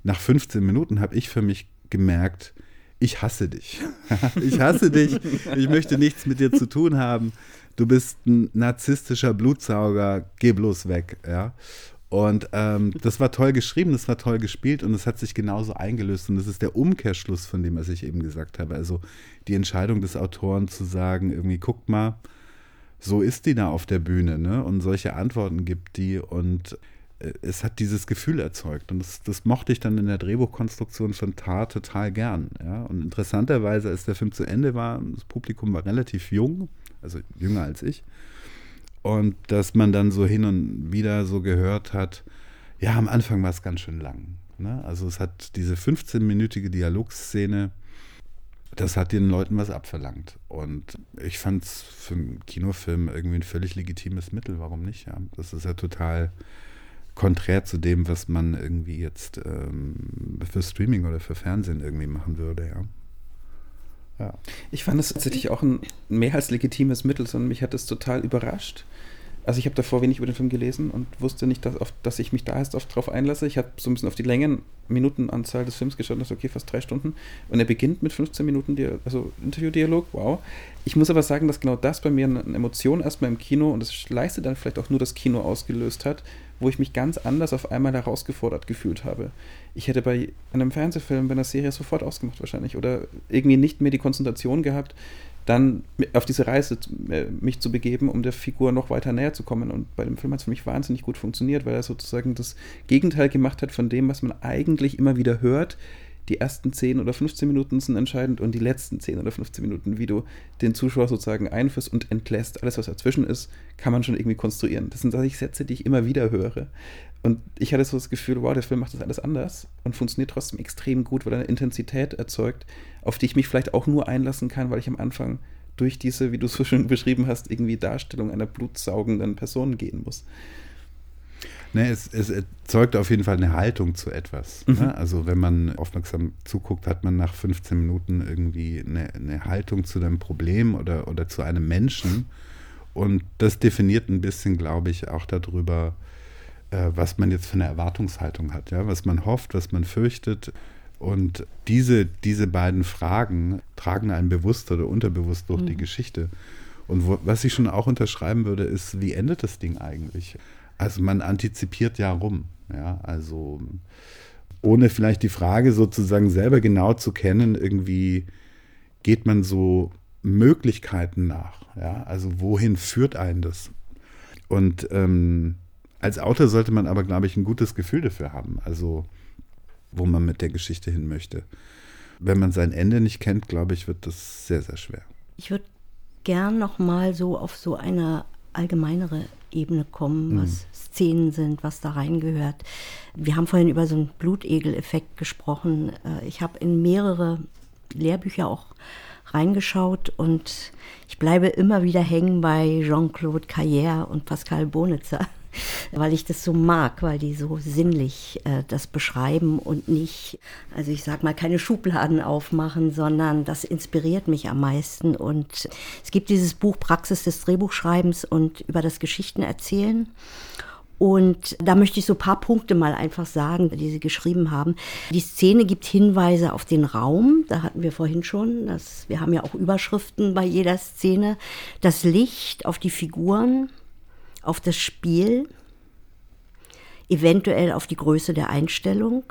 Nach 15 Minuten habe ich für mich gemerkt, ich hasse dich. ich hasse dich. Ich möchte nichts mit dir zu tun haben du bist ein narzisstischer Blutsauger, geh bloß weg, ja. Und ähm, das war toll geschrieben, das war toll gespielt und es hat sich genauso eingelöst. Und das ist der Umkehrschluss von dem, was ich eben gesagt habe. Also die Entscheidung des Autoren zu sagen, irgendwie, guckt mal, so ist die da auf der Bühne, ne? Und solche Antworten gibt die und äh, es hat dieses Gefühl erzeugt. Und das, das, mochte ich dann in der Drehbuchkonstruktion von Tar total gern. Ja? Und interessanterweise, als der Film zu Ende war, das Publikum war relativ jung, also jünger als ich. Und dass man dann so hin und wieder so gehört hat, ja, am Anfang war es ganz schön lang. Ne? Also es hat diese 15-minütige Dialogszene, das hat den Leuten was abverlangt. Und ich fand es für einen Kinofilm irgendwie ein völlig legitimes Mittel. Warum nicht? Ja? Das ist ja total konträr zu dem, was man irgendwie jetzt ähm, für Streaming oder für Fernsehen irgendwie machen würde, ja.
Ja. Ich fand es tatsächlich auch ein mehr als legitimes Mittel, sondern mich hat es total überrascht. Also ich habe davor wenig über den Film gelesen und wusste nicht, dass, auf, dass ich mich da erst darauf einlasse. Ich habe so ein bisschen auf die Längen, Minutenanzahl des Films geschaut und dachte, okay, fast drei Stunden. Und er beginnt mit 15 Minuten, also Interviewdialog, wow. Ich muss aber sagen, dass genau das bei mir eine Emotion erstmal im Kino und das leistet dann vielleicht auch nur das Kino ausgelöst hat, wo ich mich ganz anders auf einmal herausgefordert gefühlt habe. Ich hätte bei einem Fernsehfilm, bei einer Serie sofort ausgemacht wahrscheinlich oder irgendwie nicht mehr die Konzentration gehabt, dann auf diese Reise äh, mich zu begeben, um der Figur noch weiter näher zu kommen. Und bei dem Film hat es für mich wahnsinnig gut funktioniert, weil er sozusagen das Gegenteil gemacht hat von dem, was man eigentlich immer wieder hört, die ersten 10 oder 15 Minuten sind entscheidend und die letzten 10 oder 15 Minuten, wie du den Zuschauer sozusagen einführst und entlässt. Alles, was dazwischen ist, kann man schon irgendwie konstruieren. Das sind solche Sätze, die ich immer wieder höre. Und ich hatte so das Gefühl, wow, der Film macht das alles anders und funktioniert trotzdem extrem gut, weil er eine Intensität erzeugt, auf die ich mich vielleicht auch nur einlassen kann, weil ich am Anfang durch diese, wie du es so schön beschrieben hast, irgendwie Darstellung einer blutsaugenden Person gehen muss.
Ne, es, es, erzeugt auf jeden Fall eine Haltung zu etwas. Ne? Mhm. Ne? Also wenn man aufmerksam zuguckt, hat man nach 15 Minuten irgendwie eine, eine Haltung zu einem Problem oder, oder zu einem Menschen. Und das definiert ein bisschen, glaube ich, auch darüber, äh, was man jetzt für eine Erwartungshaltung hat, ja, was man hofft, was man fürchtet. Und diese, diese beiden Fragen tragen einen bewusst oder unterbewusst durch mhm. die Geschichte. Und wo, was ich schon auch unterschreiben würde, ist, wie endet das Ding eigentlich? Also man antizipiert ja rum. Ja, also ohne vielleicht die Frage sozusagen selber genau zu kennen, irgendwie geht man so Möglichkeiten nach. Ja, also wohin führt einen das? Und ähm, als Autor sollte man aber, glaube ich, ein gutes Gefühl dafür haben, also wo man mit der Geschichte hin möchte. Wenn man sein Ende nicht kennt, glaube ich, wird das sehr, sehr schwer.
Ich würde gern noch mal so auf so eine allgemeinere Ebene kommen, mhm. was Szenen sind, was da reingehört. Wir haben vorhin über so einen Blutegel-Effekt gesprochen. Äh, ich habe in mehrere Lehrbücher auch reingeschaut und ich bleibe immer wieder hängen bei Jean-Claude Carrière und Pascal Bonitzer weil ich das so mag, weil die so sinnlich äh, das beschreiben und nicht, also ich sag mal, keine Schubladen aufmachen, sondern das inspiriert mich am meisten. Und es gibt dieses Buch Praxis des Drehbuchschreibens und über das Geschichtenerzählen. Und da möchte ich so ein paar Punkte mal einfach sagen, die Sie geschrieben haben. Die Szene gibt Hinweise auf den Raum. Da hatten wir vorhin schon. Das, wir haben ja auch Überschriften bei jeder Szene. Das Licht auf die Figuren auf das Spiel, eventuell auf die Größe der Einstellung.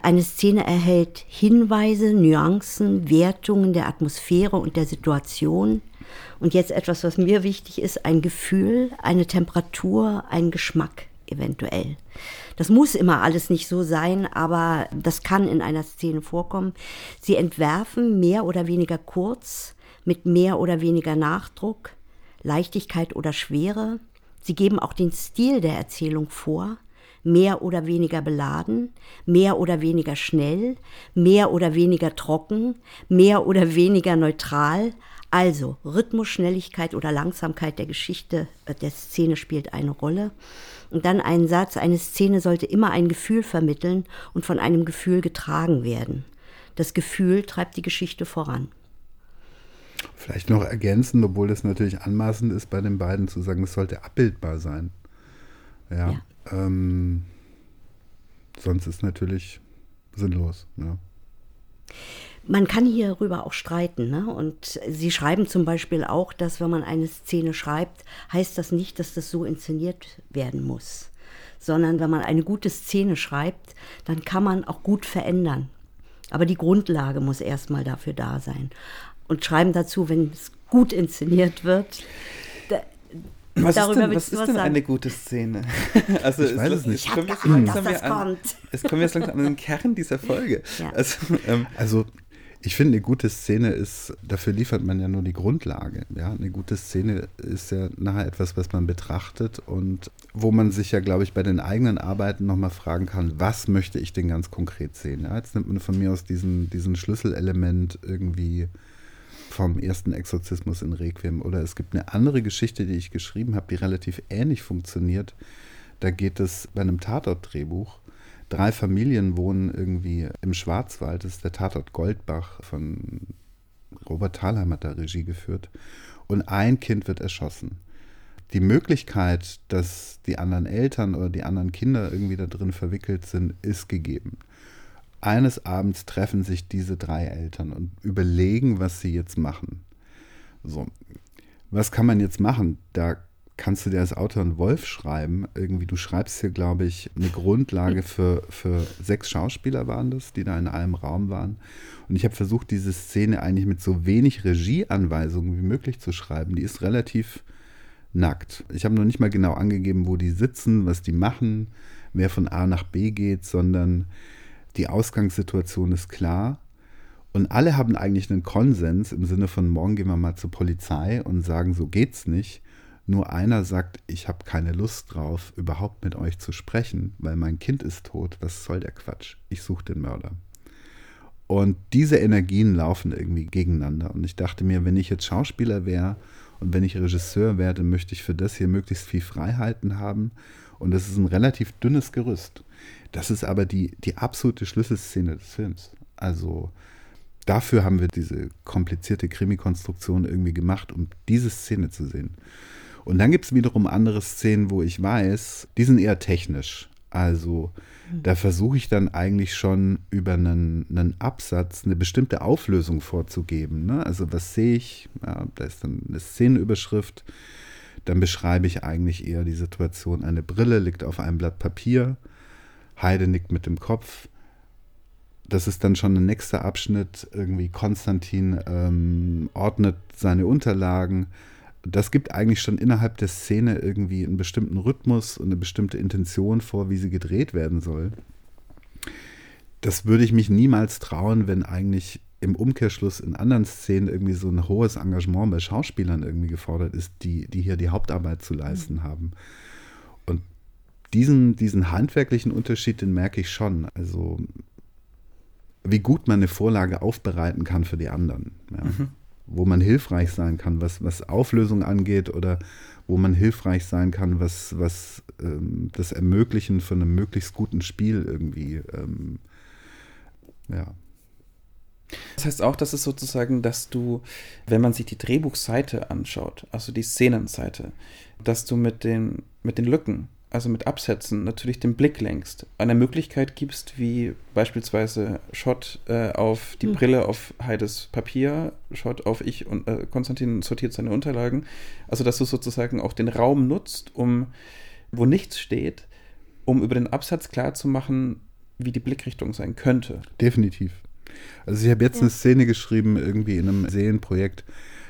Eine Szene erhält Hinweise, Nuancen, Wertungen der Atmosphäre und der Situation. Und jetzt etwas, was mir wichtig ist, ein Gefühl, eine Temperatur, ein Geschmack eventuell. Das muss immer alles nicht so sein, aber das kann in einer Szene vorkommen. Sie entwerfen mehr oder weniger kurz, mit mehr oder weniger Nachdruck, Leichtigkeit oder Schwere, Sie geben auch den Stil der Erzählung vor, mehr oder weniger beladen, mehr oder weniger schnell, mehr oder weniger trocken, mehr oder weniger neutral. Also Rhythmus, Schnelligkeit oder Langsamkeit der Geschichte, äh, der Szene spielt eine Rolle. Und dann ein Satz, eine Szene sollte immer ein Gefühl vermitteln und von einem Gefühl getragen werden. Das Gefühl treibt die Geschichte voran.
Vielleicht noch ergänzend, obwohl das natürlich anmaßend ist, bei den beiden zu sagen, es sollte abbildbar sein. Ja. ja. Ähm, sonst ist natürlich sinnlos. Ja.
Man kann hierüber auch streiten. Ne? Und Sie schreiben zum Beispiel auch, dass wenn man eine Szene schreibt, heißt das nicht, dass das so inszeniert werden muss. Sondern wenn man eine gute Szene schreibt, dann kann man auch gut verändern. Aber die Grundlage muss erstmal dafür da sein und schreiben dazu, wenn es gut inszeniert wird. Da,
was Darüber ist denn, was ist denn eine gute Szene?
Also ich weiß es nicht.
Ich habe geahnt, dass das
an,
kommt.
Es kommt jetzt langsam an den Kern dieser Folge.
Ja. Also, ähm, also ich finde, eine gute Szene ist, dafür liefert man ja nur die Grundlage. Ja? Eine gute Szene ist ja nachher etwas, was man betrachtet und wo man sich ja, glaube ich, bei den eigenen Arbeiten nochmal fragen kann, was möchte ich denn ganz konkret sehen? Ja? Jetzt nimmt man von mir aus diesen, diesen Schlüsselelement irgendwie vom ersten Exorzismus in Requiem. Oder es gibt eine andere Geschichte, die ich geschrieben habe, die relativ ähnlich funktioniert. Da geht es bei einem Tatort-Drehbuch. Drei Familien wohnen irgendwie im Schwarzwald. Das ist der Tatort Goldbach von Robert Thalheim hat da Regie geführt. Und ein Kind wird erschossen. Die Möglichkeit, dass die anderen Eltern oder die anderen Kinder irgendwie da drin verwickelt sind, ist gegeben eines Abends treffen sich diese drei Eltern und überlegen, was sie jetzt machen. So, was kann man jetzt machen? Da kannst du dir als Autor einen Wolf schreiben. Irgendwie, du schreibst hier, glaube ich, eine Grundlage für, für sechs Schauspieler waren das, die da in einem Raum waren. Und ich habe versucht, diese Szene eigentlich mit so wenig Regieanweisungen wie möglich zu schreiben. Die ist relativ nackt. Ich habe noch nicht mal genau angegeben, wo die sitzen, was die machen, wer von A nach B geht, sondern die Ausgangssituation ist klar. Und alle haben eigentlich einen Konsens im Sinne von, morgen gehen wir mal zur Polizei und sagen, so geht's nicht. Nur einer sagt, ich habe keine Lust drauf, überhaupt mit euch zu sprechen, weil mein Kind ist tot. Was soll der Quatsch? Ich suche den Mörder. Und diese Energien laufen irgendwie gegeneinander. Und ich dachte mir, wenn ich jetzt Schauspieler wäre und wenn ich Regisseur werde, möchte ich für das hier möglichst viel Freiheiten haben. Und das ist ein relativ dünnes Gerüst. Das ist aber die, die absolute Schlüsselszene des Films. Also dafür haben wir diese komplizierte Krimi-Konstruktion irgendwie gemacht, um diese Szene zu sehen. Und dann gibt es wiederum andere Szenen, wo ich weiß, die sind eher technisch. Also mhm. da versuche ich dann eigentlich schon über einen, einen, Absatz eine bestimmte Auflösung vorzugeben. Ne? Also was sehe ich? Ja, da ist dann eine Szenenüberschrift. Dann beschreibe ich eigentlich eher die Situation. Eine Brille liegt auf einem Blatt Papier. Heide nickt mit dem Kopf. Das ist dann schon ein nächster Abschnitt. Irgendwie Konstantin ähm, ordnet seine Unterlagen das gibt eigentlich schon innerhalb der Szene irgendwie einen bestimmten Rhythmus und eine bestimmte Intention vor, wie sie gedreht werden soll. Das würde ich mich niemals trauen, wenn eigentlich im Umkehrschluss in anderen Szenen irgendwie so ein hohes Engagement bei Schauspielern irgendwie gefordert ist, die, die hier die Hauptarbeit zu leisten mhm. haben. Diesen, diesen handwerklichen Unterschied, den merke ich schon. Also wie gut man eine Vorlage aufbereiten kann für die anderen. Ja. Mhm wo man hilfreich sein kann, was, was Auflösung angeht oder wo man hilfreich sein kann, was, was ähm, das Ermöglichen von einem möglichst guten Spiel irgendwie, ähm, ja.
Das heißt auch, dass es sozusagen, dass du, wenn man sich die Drehbuchseite anschaut, also die Szenenseite, dass du mit den, mit den Lücken also mit Absätzen, natürlich den Blick lenkst, eine Möglichkeit gibst, wie beispielsweise Shot äh, auf die hm. Brille auf Heides Papier, Shot auf ich und äh, Konstantin sortiert seine Unterlagen. Also, dass du sozusagen auch den Raum nutzt, um, wo nichts steht, um über den Absatz klarzumachen, wie die Blickrichtung sein könnte.
Definitiv. Also, ich habe jetzt ja. eine Szene geschrieben, irgendwie in einem Serienprojekt.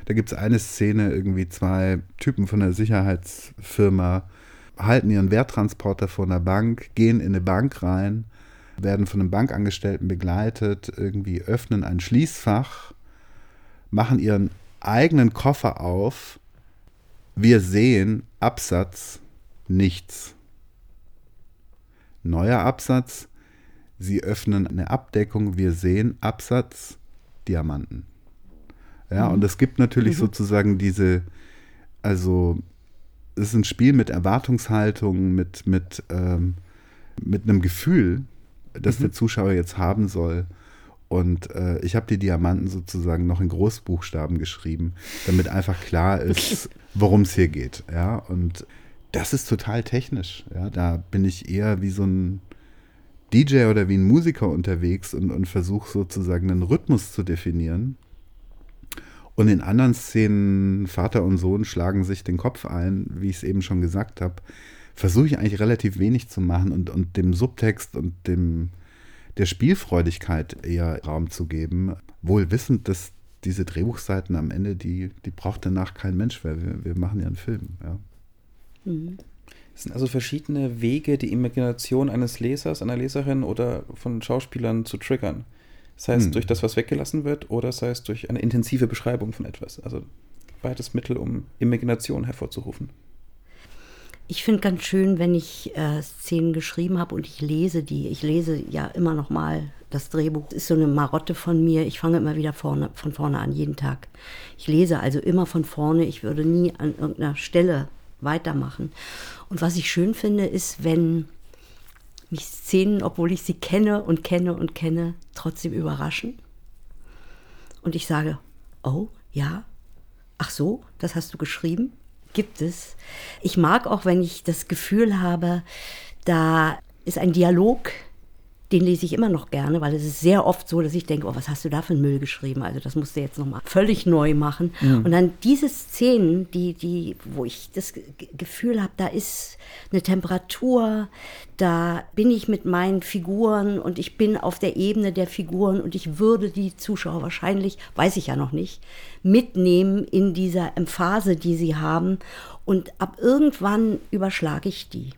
Da gibt es eine Szene, irgendwie zwei Typen von der Sicherheitsfirma halten ihren Werttransporter vor einer Bank, gehen in eine Bank rein, werden von einem Bankangestellten begleitet, irgendwie öffnen ein Schließfach, machen ihren eigenen Koffer auf. Wir sehen Absatz nichts. Neuer Absatz. Sie öffnen eine Abdeckung. Wir sehen Absatz Diamanten. Ja, mhm. und es gibt natürlich mhm. sozusagen diese, also ist ein Spiel mit Erwartungshaltung, mit, mit, ähm, mit einem Gefühl, das mhm. der Zuschauer jetzt haben soll. Und äh, ich habe die Diamanten sozusagen noch in Großbuchstaben geschrieben, damit einfach klar ist, worum es hier geht. Ja, und das ist total technisch. Ja, da bin ich eher wie so ein DJ oder wie ein Musiker unterwegs und, und versuche sozusagen einen Rhythmus zu definieren. Und in anderen Szenen, Vater und Sohn schlagen sich den Kopf ein, wie ich es eben schon gesagt habe, versuche ich eigentlich relativ wenig zu machen und, und dem Subtext und dem, der Spielfreudigkeit eher Raum zu geben, wohl wissend, dass diese Drehbuchseiten am Ende, die, die braucht danach kein Mensch, weil wir, wir machen ja einen Film. Ja.
Mhm. Es sind also verschiedene Wege, die Imagination eines Lesers, einer Leserin oder von Schauspielern zu triggern. Sei es hm. durch das, was weggelassen wird, oder sei es durch eine intensive Beschreibung von etwas. Also beides Mittel, um Imagination hervorzurufen.
Ich finde ganz schön, wenn ich äh, Szenen geschrieben habe und ich lese die. Ich lese ja immer noch mal das Drehbuch. Das ist so eine Marotte von mir. Ich fange immer wieder vorne, von vorne an, jeden Tag. Ich lese also immer von vorne. Ich würde nie an irgendeiner Stelle weitermachen. Und was ich schön finde, ist, wenn mich Szenen, obwohl ich sie kenne und kenne und kenne, trotzdem überraschen. Und ich sage, oh, ja, ach so, das hast du geschrieben, gibt es. Ich mag auch, wenn ich das Gefühl habe, da ist ein Dialog den lese ich immer noch gerne, weil es ist sehr oft so, dass ich denke, oh, was hast du da für einen Müll geschrieben? Also das musst du jetzt nochmal völlig neu machen. Mhm. Und dann diese Szenen, die, die, wo ich das Gefühl habe, da ist eine Temperatur, da bin ich mit meinen Figuren und ich bin auf der Ebene der Figuren und ich würde die Zuschauer wahrscheinlich, weiß ich ja noch nicht, mitnehmen in dieser Emphase, die sie haben. Und ab irgendwann überschlage ich die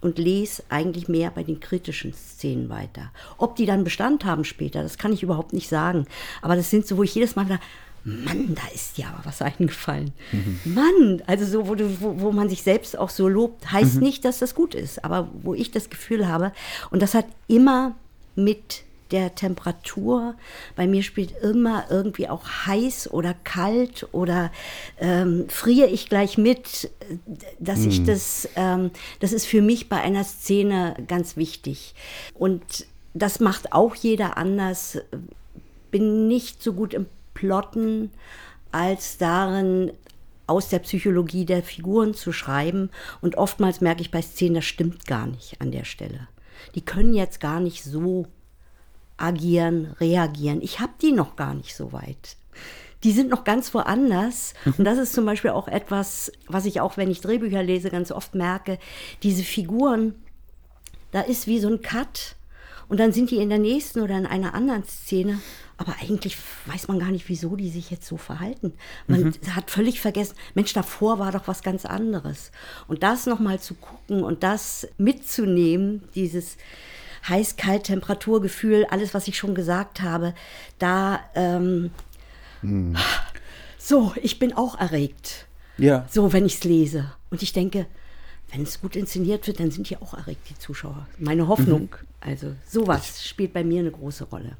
und lese eigentlich mehr bei den kritischen Szenen weiter. Ob die dann Bestand haben später, das kann ich überhaupt nicht sagen. Aber das sind so, wo ich jedes Mal da, Mann, da ist dir aber was eingefallen. Mhm. Mann, also so, wo, du, wo, wo, man sich selbst auch so lobt, heißt mhm. nicht, dass das gut ist, aber wo ich das Gefühl habe, und das hat immer mit der Temperatur. Bei mir spielt immer irgendwie auch heiß oder kalt oder ähm, friere ich gleich mit, dass mm. ich das, ähm, das ist für mich bei einer Szene ganz wichtig. Und das macht auch jeder anders. Bin nicht so gut im Plotten als darin, aus der Psychologie der Figuren zu schreiben. Und oftmals merke ich bei Szenen, das stimmt gar nicht an der Stelle. Die können jetzt gar nicht so agieren, reagieren. Ich habe die noch gar nicht so weit. Die sind noch ganz woanders. Und das ist zum Beispiel auch etwas, was ich auch, wenn ich Drehbücher lese, ganz oft merke. Diese Figuren, da ist wie so ein Cut. Und dann sind die in der nächsten oder in einer anderen Szene. Aber eigentlich weiß man gar nicht, wieso die sich jetzt so verhalten. Man mhm. hat völlig vergessen, Mensch, davor war doch was ganz anderes. Und das nochmal zu gucken und das mitzunehmen, dieses, heiß-kalt, Temperaturgefühl, alles, was ich schon gesagt habe, da, ähm, hm. so, ich bin auch erregt. Ja. So, wenn ich es lese. Und ich denke, wenn es gut inszeniert wird, dann sind die auch erregt, die Zuschauer. Meine Hoffnung. Mhm. Also sowas ich, spielt bei mir eine große Rolle.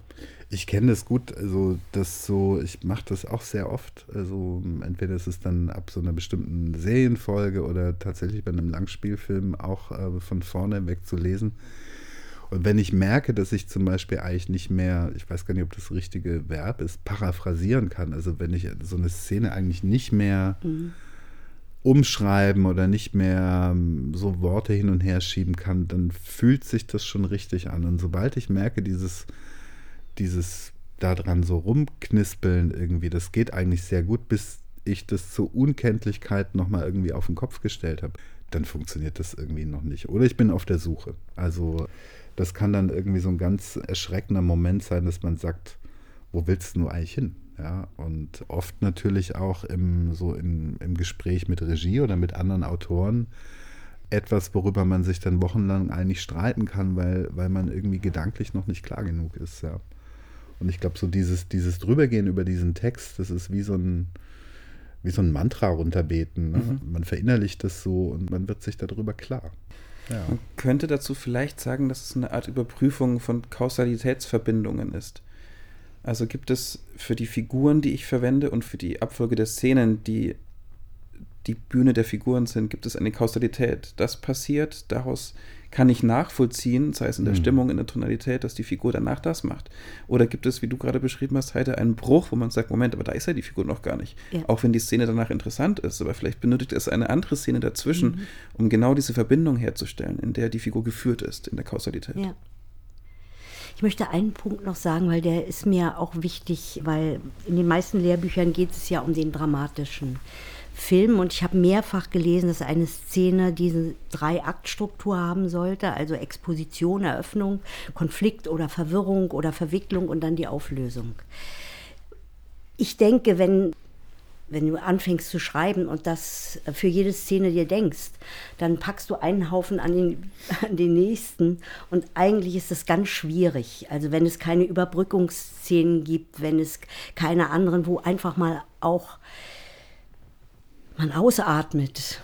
Ich kenne das gut, also das so, ich mache das auch sehr oft. Also entweder ist es dann ab so einer bestimmten Serienfolge oder tatsächlich bei einem Langspielfilm auch äh, von vorne weg zu lesen. Und wenn ich merke, dass ich zum Beispiel eigentlich nicht mehr, ich weiß gar nicht, ob das richtige Verb ist, paraphrasieren kann, also wenn ich so eine Szene eigentlich nicht mehr mhm. umschreiben oder nicht mehr ähm, so Worte hin und her schieben kann, dann fühlt sich das schon richtig an. Und sobald ich merke, dieses, dieses daran so rumknispeln irgendwie, das geht eigentlich sehr gut, bis ich das zur Unkenntlichkeit nochmal irgendwie auf den Kopf gestellt habe, dann funktioniert das irgendwie noch nicht. Oder ich bin auf der Suche. Also das kann dann irgendwie so ein ganz erschreckender Moment sein, dass man sagt, wo willst du eigentlich hin? Ja, und oft natürlich auch im, so im, im Gespräch mit Regie oder mit anderen Autoren etwas, worüber man sich dann wochenlang eigentlich streiten kann, weil, weil man irgendwie gedanklich noch nicht klar genug ist, ja. Und ich glaube, so dieses, dieses Drübergehen über diesen Text, das ist wie so ein, wie so ein Mantra runterbeten. Ne? Mhm. Man verinnerlicht das so und man wird sich darüber klar.
Ja. Man könnte dazu vielleicht sagen, dass es eine Art Überprüfung von Kausalitätsverbindungen ist. Also gibt es für die Figuren, die ich verwende und für die Abfolge der Szenen, die die Bühne der Figuren sind, gibt es eine Kausalität. Das passiert, daraus kann ich nachvollziehen, sei es in der mhm. Stimmung, in der Tonalität, dass die Figur danach das macht. Oder gibt es, wie du gerade beschrieben hast, heute einen Bruch, wo man sagt, Moment, aber da ist ja die Figur noch gar nicht. Ja. Auch wenn die Szene danach interessant ist, aber vielleicht benötigt es eine andere Szene dazwischen, mhm. um genau diese Verbindung herzustellen, in der die Figur geführt ist, in der Kausalität. Ja.
Ich möchte einen Punkt noch sagen, weil der ist mir auch wichtig, weil in den meisten Lehrbüchern geht es ja um den dramatischen. Film und ich habe mehrfach gelesen, dass eine Szene diese Drei-Akt-Struktur haben sollte, also Exposition, Eröffnung, Konflikt oder Verwirrung oder Verwicklung und dann die Auflösung. Ich denke, wenn, wenn du anfängst zu schreiben und das für jede Szene dir denkst, dann packst du einen Haufen an den, an den nächsten und eigentlich ist das ganz schwierig. Also wenn es keine Überbrückungsszenen gibt, wenn es keine anderen, wo einfach mal auch man ausatmet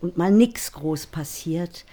und mal nichts groß passiert,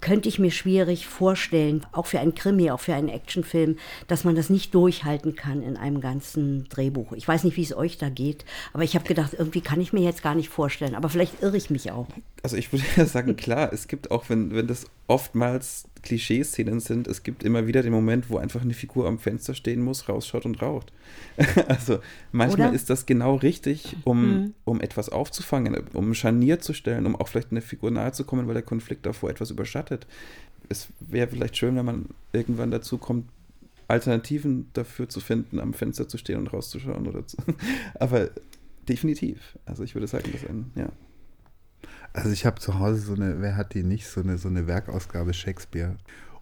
könnte ich mir schwierig vorstellen, auch für einen Krimi, auch für einen Actionfilm, dass man das nicht durchhalten kann in einem ganzen Drehbuch. Ich weiß nicht, wie es euch da geht, aber ich habe gedacht, irgendwie kann ich mir jetzt gar nicht vorstellen. Aber vielleicht irre ich mich auch.
Also ich würde ja sagen, klar, es gibt auch, wenn, wenn das oftmals Klischeeszenen sind, es gibt immer wieder den Moment, wo einfach eine Figur am Fenster stehen muss, rausschaut und raucht. also manchmal Oder? ist das genau richtig, um, mhm. um etwas aufzufangen, um Scharnier zu stellen, um auch vielleicht einer Figur nahe zu kommen, weil der Konflikt davor etwas überschattet. es wäre vielleicht schön, wenn man irgendwann dazu kommt, Alternativen dafür zu finden, am Fenster zu stehen und rauszuschauen oder zu. Aber definitiv. Also ich würde sagen, das ein, ja.
Also ich habe zu Hause so eine, wer hat die nicht, so eine, so eine Werkausgabe Shakespeare.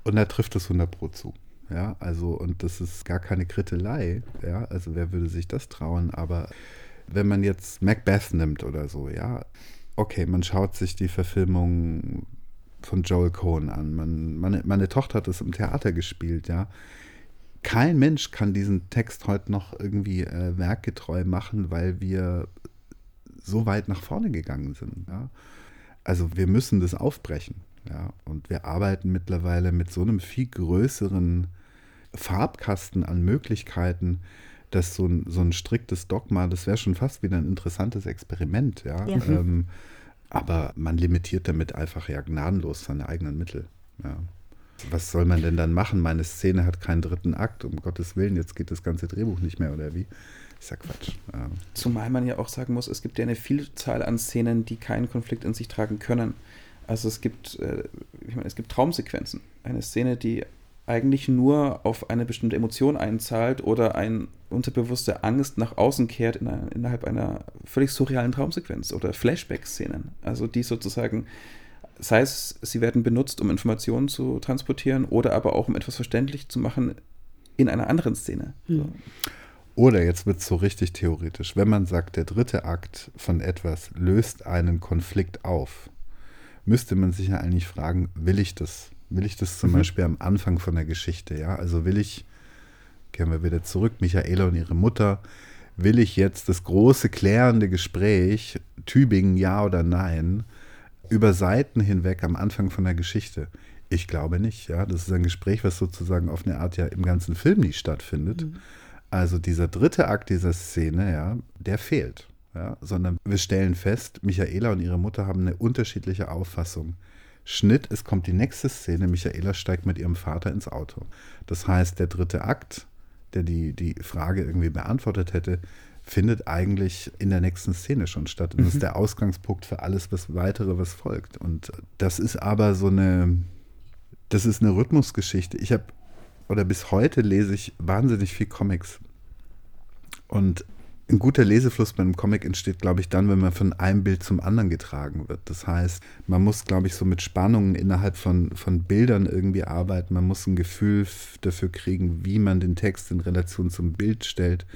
Und da trifft es 100 Pro zu. Ja, also, und das ist gar keine Krittelei. Ja, also wer würde sich das trauen? Aber wenn man jetzt Macbeth nimmt oder so, ja, okay, man schaut sich die Verfilmung von Joel Cohen an. Man, meine, meine Tochter hat es im Theater gespielt, ja. Kein Mensch kann diesen Text heute noch irgendwie äh, werkgetreu machen, weil wir so weit nach vorne gegangen sind. Ja. Also wir müssen das aufbrechen. Ja. Und wir arbeiten mittlerweile mit so einem viel größeren Farbkasten an Möglichkeiten, dass so ein, so ein striktes Dogma, das wäre schon fast wieder ein interessantes Experiment, ja. ja. Ähm, aber man limitiert damit einfach ja gnadenlos seine eigenen Mittel. Ja. Was soll man denn dann machen? Meine Szene hat keinen dritten Akt, um Gottes Willen, jetzt geht das ganze Drehbuch nicht mehr, oder wie? Ist ja Quatsch. Ja.
Zumal man ja auch sagen muss, es gibt ja eine Vielzahl an Szenen, die keinen Konflikt in sich tragen können. Also es gibt, äh, ich meine, es gibt Traumsequenzen. Eine Szene, die eigentlich nur auf eine bestimmte Emotion einzahlt oder eine unterbewusste Angst nach außen kehrt in einer, innerhalb einer völlig surrealen Traumsequenz oder Flashback-Szenen. Also die sozusagen, sei es, sie werden benutzt, um Informationen zu transportieren oder aber auch um etwas verständlich zu machen in einer anderen Szene. Hm.
Oder jetzt wird es so richtig theoretisch. Wenn man sagt, der dritte Akt von etwas löst einen Konflikt auf, müsste man sich ja eigentlich fragen, will ich das? Will ich das zum mhm. Beispiel am Anfang von der Geschichte, ja? Also will ich, kehren wir wieder zurück, Michaela und ihre Mutter, will ich jetzt das große klärende Gespräch, Tübingen ja oder nein, über Seiten hinweg am Anfang von der Geschichte? Ich glaube nicht, ja. Das ist ein Gespräch, was sozusagen auf eine Art ja im ganzen Film nicht stattfindet. Mhm. Also dieser dritte Akt dieser Szene, ja, der fehlt. Ja, sondern wir stellen fest, Michaela und ihre Mutter haben eine unterschiedliche Auffassung Schnitt, es kommt die nächste Szene, Michaela steigt mit ihrem Vater ins Auto. Das heißt, der dritte Akt, der die, die Frage irgendwie beantwortet hätte, findet eigentlich in der nächsten Szene schon statt. Und das ist mhm. der Ausgangspunkt für alles, was weitere, was folgt. Und das ist aber so eine, das ist eine Rhythmusgeschichte. Ich habe, oder bis heute lese ich wahnsinnig viel Comics. Und ein guter Lesefluss bei einem Comic entsteht, glaube ich, dann, wenn man von einem Bild zum anderen getragen wird. Das heißt, man muss, glaube ich, so mit Spannungen innerhalb von, von Bildern irgendwie arbeiten. Man muss ein Gefühl dafür kriegen, wie man den Text in Relation zum Bild stellt.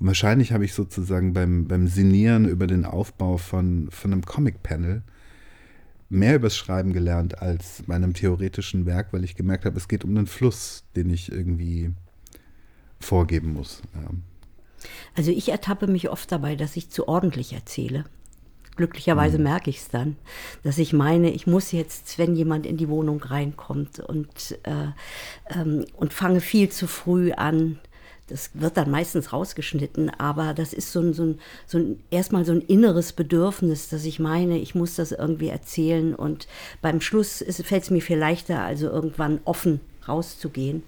Und wahrscheinlich habe ich sozusagen beim, beim Sinieren über den Aufbau von, von einem Comic-Panel mehr übers Schreiben gelernt als bei einem theoretischen Werk, weil ich gemerkt habe, es geht um einen Fluss, den ich irgendwie vorgeben muss. Ja.
Also ich ertappe mich oft dabei, dass ich zu ordentlich erzähle. Glücklicherweise mhm. merke ich es dann, dass ich meine, ich muss jetzt, wenn jemand in die Wohnung reinkommt und, äh, ähm, und fange viel zu früh an, das wird dann meistens rausgeschnitten, aber das ist so ein, so ein, so ein erstmal so ein inneres Bedürfnis, dass ich meine, ich muss das irgendwie erzählen und beim Schluss fällt es mir viel leichter, also irgendwann offen rauszugehen.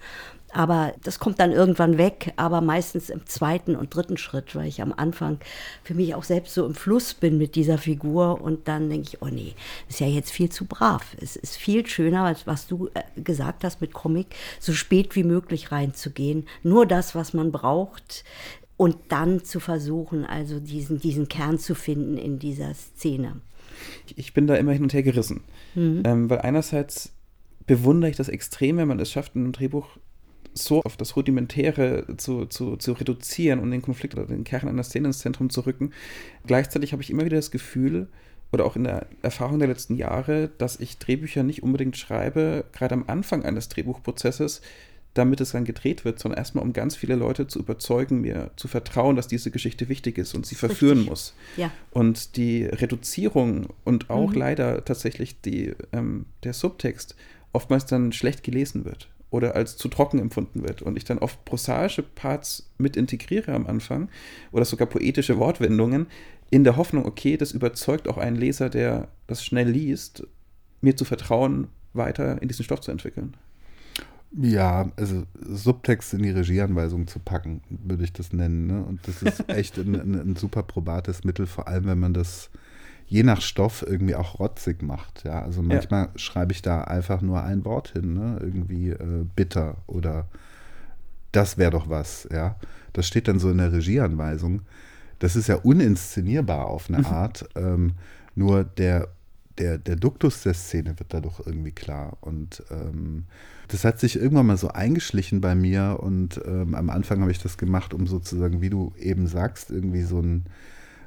Aber das kommt dann irgendwann weg, aber meistens im zweiten und dritten Schritt, weil ich am Anfang für mich auch selbst so im Fluss bin mit dieser Figur und dann denke ich, oh nee, ist ja jetzt viel zu brav. Es ist viel schöner, als was du äh, gesagt hast mit Comic, so spät wie möglich reinzugehen. Nur das, was man braucht, und dann zu versuchen, also diesen, diesen Kern zu finden in dieser Szene.
Ich bin da immer hin und her gerissen, mhm. ähm, weil einerseits bewundere ich das extrem, wenn man es schafft, in einem Drehbuch so auf das Rudimentäre zu, zu, zu reduzieren und den Konflikt oder den Kern einer Szene ins Zentrum zu rücken. Gleichzeitig habe ich immer wieder das Gefühl, oder auch in der Erfahrung der letzten Jahre, dass ich Drehbücher nicht unbedingt schreibe, gerade am Anfang eines Drehbuchprozesses, damit es dann gedreht wird, sondern erstmal, um ganz viele Leute zu überzeugen, mir zu vertrauen, dass diese Geschichte wichtig ist und sie verführen Richtig. muss.
Ja.
Und die Reduzierung und auch mhm. leider tatsächlich die, ähm, der Subtext oftmals dann schlecht gelesen wird oder als zu trocken empfunden wird und ich dann oft prosaische Parts mit integriere am Anfang oder sogar poetische Wortwendungen in der Hoffnung, okay, das überzeugt auch einen Leser, der das schnell liest, mir zu vertrauen, weiter in diesen Stoff zu entwickeln.
Ja, also Subtext in die Regieanweisung zu packen, würde ich das nennen. Ne? Und das ist echt ein, ein, ein, super probates Mittel, vor allem wenn man das je nach Stoff irgendwie auch rotzig macht. Ja, also manchmal ja. schreibe ich da einfach nur ein Wort hin, ne? irgendwie äh, bitter oder das wäre doch was. Ja, das steht dann so in der Regieanweisung. Das ist ja uninszenierbar auf eine mhm. Art. Ähm, nur der der, der Duktus der Szene wird dadurch irgendwie klar. Und ähm, das hat sich irgendwann mal so eingeschlichen bei mir. Und ähm, am Anfang habe ich das gemacht, um sozusagen, wie du eben sagst, irgendwie so ein,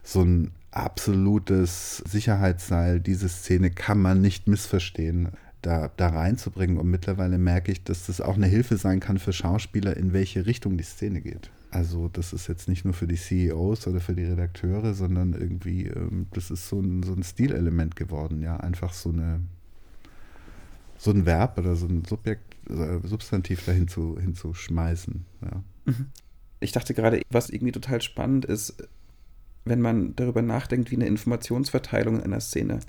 so ein absolutes Sicherheitsseil, diese Szene kann man nicht missverstehen, da, da reinzubringen. Und mittlerweile merke ich, dass das auch eine Hilfe sein kann für Schauspieler, in welche Richtung die Szene geht. Also das ist jetzt nicht nur für die CEOs oder für die Redakteure, sondern irgendwie, ähm, das ist so ein, so ein Stilelement geworden, ja, einfach so eine so ein Verb oder so ein Subjekt, äh, Substantiv dahin zu, hinzuschmeißen. Ja. Mhm.
Ich dachte gerade, was irgendwie total spannend ist, wenn man darüber nachdenkt, wie eine Informationsverteilung in einer Szene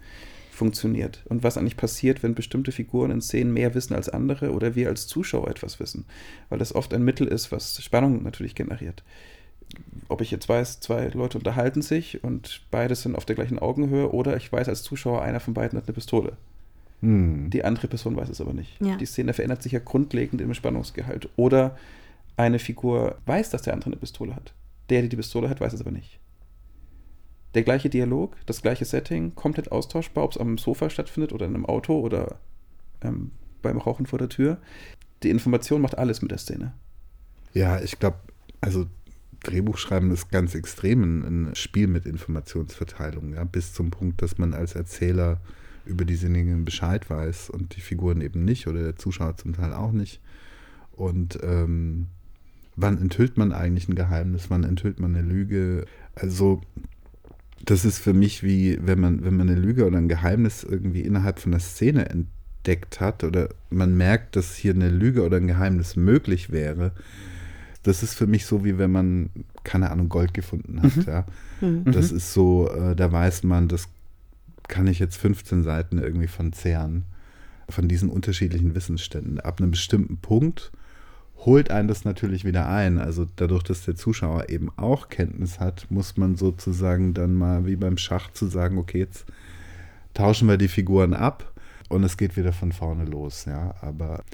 funktioniert und was eigentlich passiert, wenn bestimmte Figuren in Szenen mehr wissen als andere oder wir als Zuschauer etwas wissen, weil das oft ein Mittel ist, was Spannung natürlich generiert. Ob ich jetzt weiß, zwei Leute unterhalten sich und beide sind auf der gleichen Augenhöhe oder ich weiß als Zuschauer, einer von beiden hat eine Pistole. Hm. Die andere Person weiß es aber nicht. Ja. Die Szene verändert sich ja grundlegend im Spannungsgehalt. Oder eine Figur weiß, dass der andere eine Pistole hat. Der, der die Pistole hat, weiß es aber nicht der gleiche Dialog, das gleiche Setting, komplett austauschbar, ob es am Sofa stattfindet oder in einem Auto oder ähm, beim Rauchen vor der Tür. Die Information macht alles mit der Szene.
Ja, ich glaube, also Drehbuchschreiben ist ganz extrem ein, Spiel mit Informationsverteilung, ja, bis zum Punkt, dass man als Erzähler über diese Dinge Bescheid weiß und die Figuren eben nicht oder der Zuschauer zum Teil auch nicht. Und ähm, wann enthüllt man eigentlich ein Geheimnis, wann enthüllt man eine Lüge? Also das ist für mich wie, wenn man, wenn man eine Lüge oder ein Geheimnis irgendwie innerhalb von der Szene entdeckt hat oder man merkt, dass hier eine Lüge oder ein Geheimnis möglich wäre. Das ist für mich so, wie wenn man, keine Ahnung, Gold gefunden hat. Mhm. Ja. Mhm. Das ist so, äh, da weiß man, das kann ich jetzt 15 Seiten irgendwie von zehren, von diesen unterschiedlichen Wissensständen. Ab einem bestimmten Punkt holt einen das natürlich wieder ein. Also dadurch, dass der Zuschauer eben auch Kenntnis hat, muss man sozusagen dann mal wie beim Schach zu sagen, okay, jetzt tauschen wir die Figuren ab und es geht wieder von vorne los. Ja, aber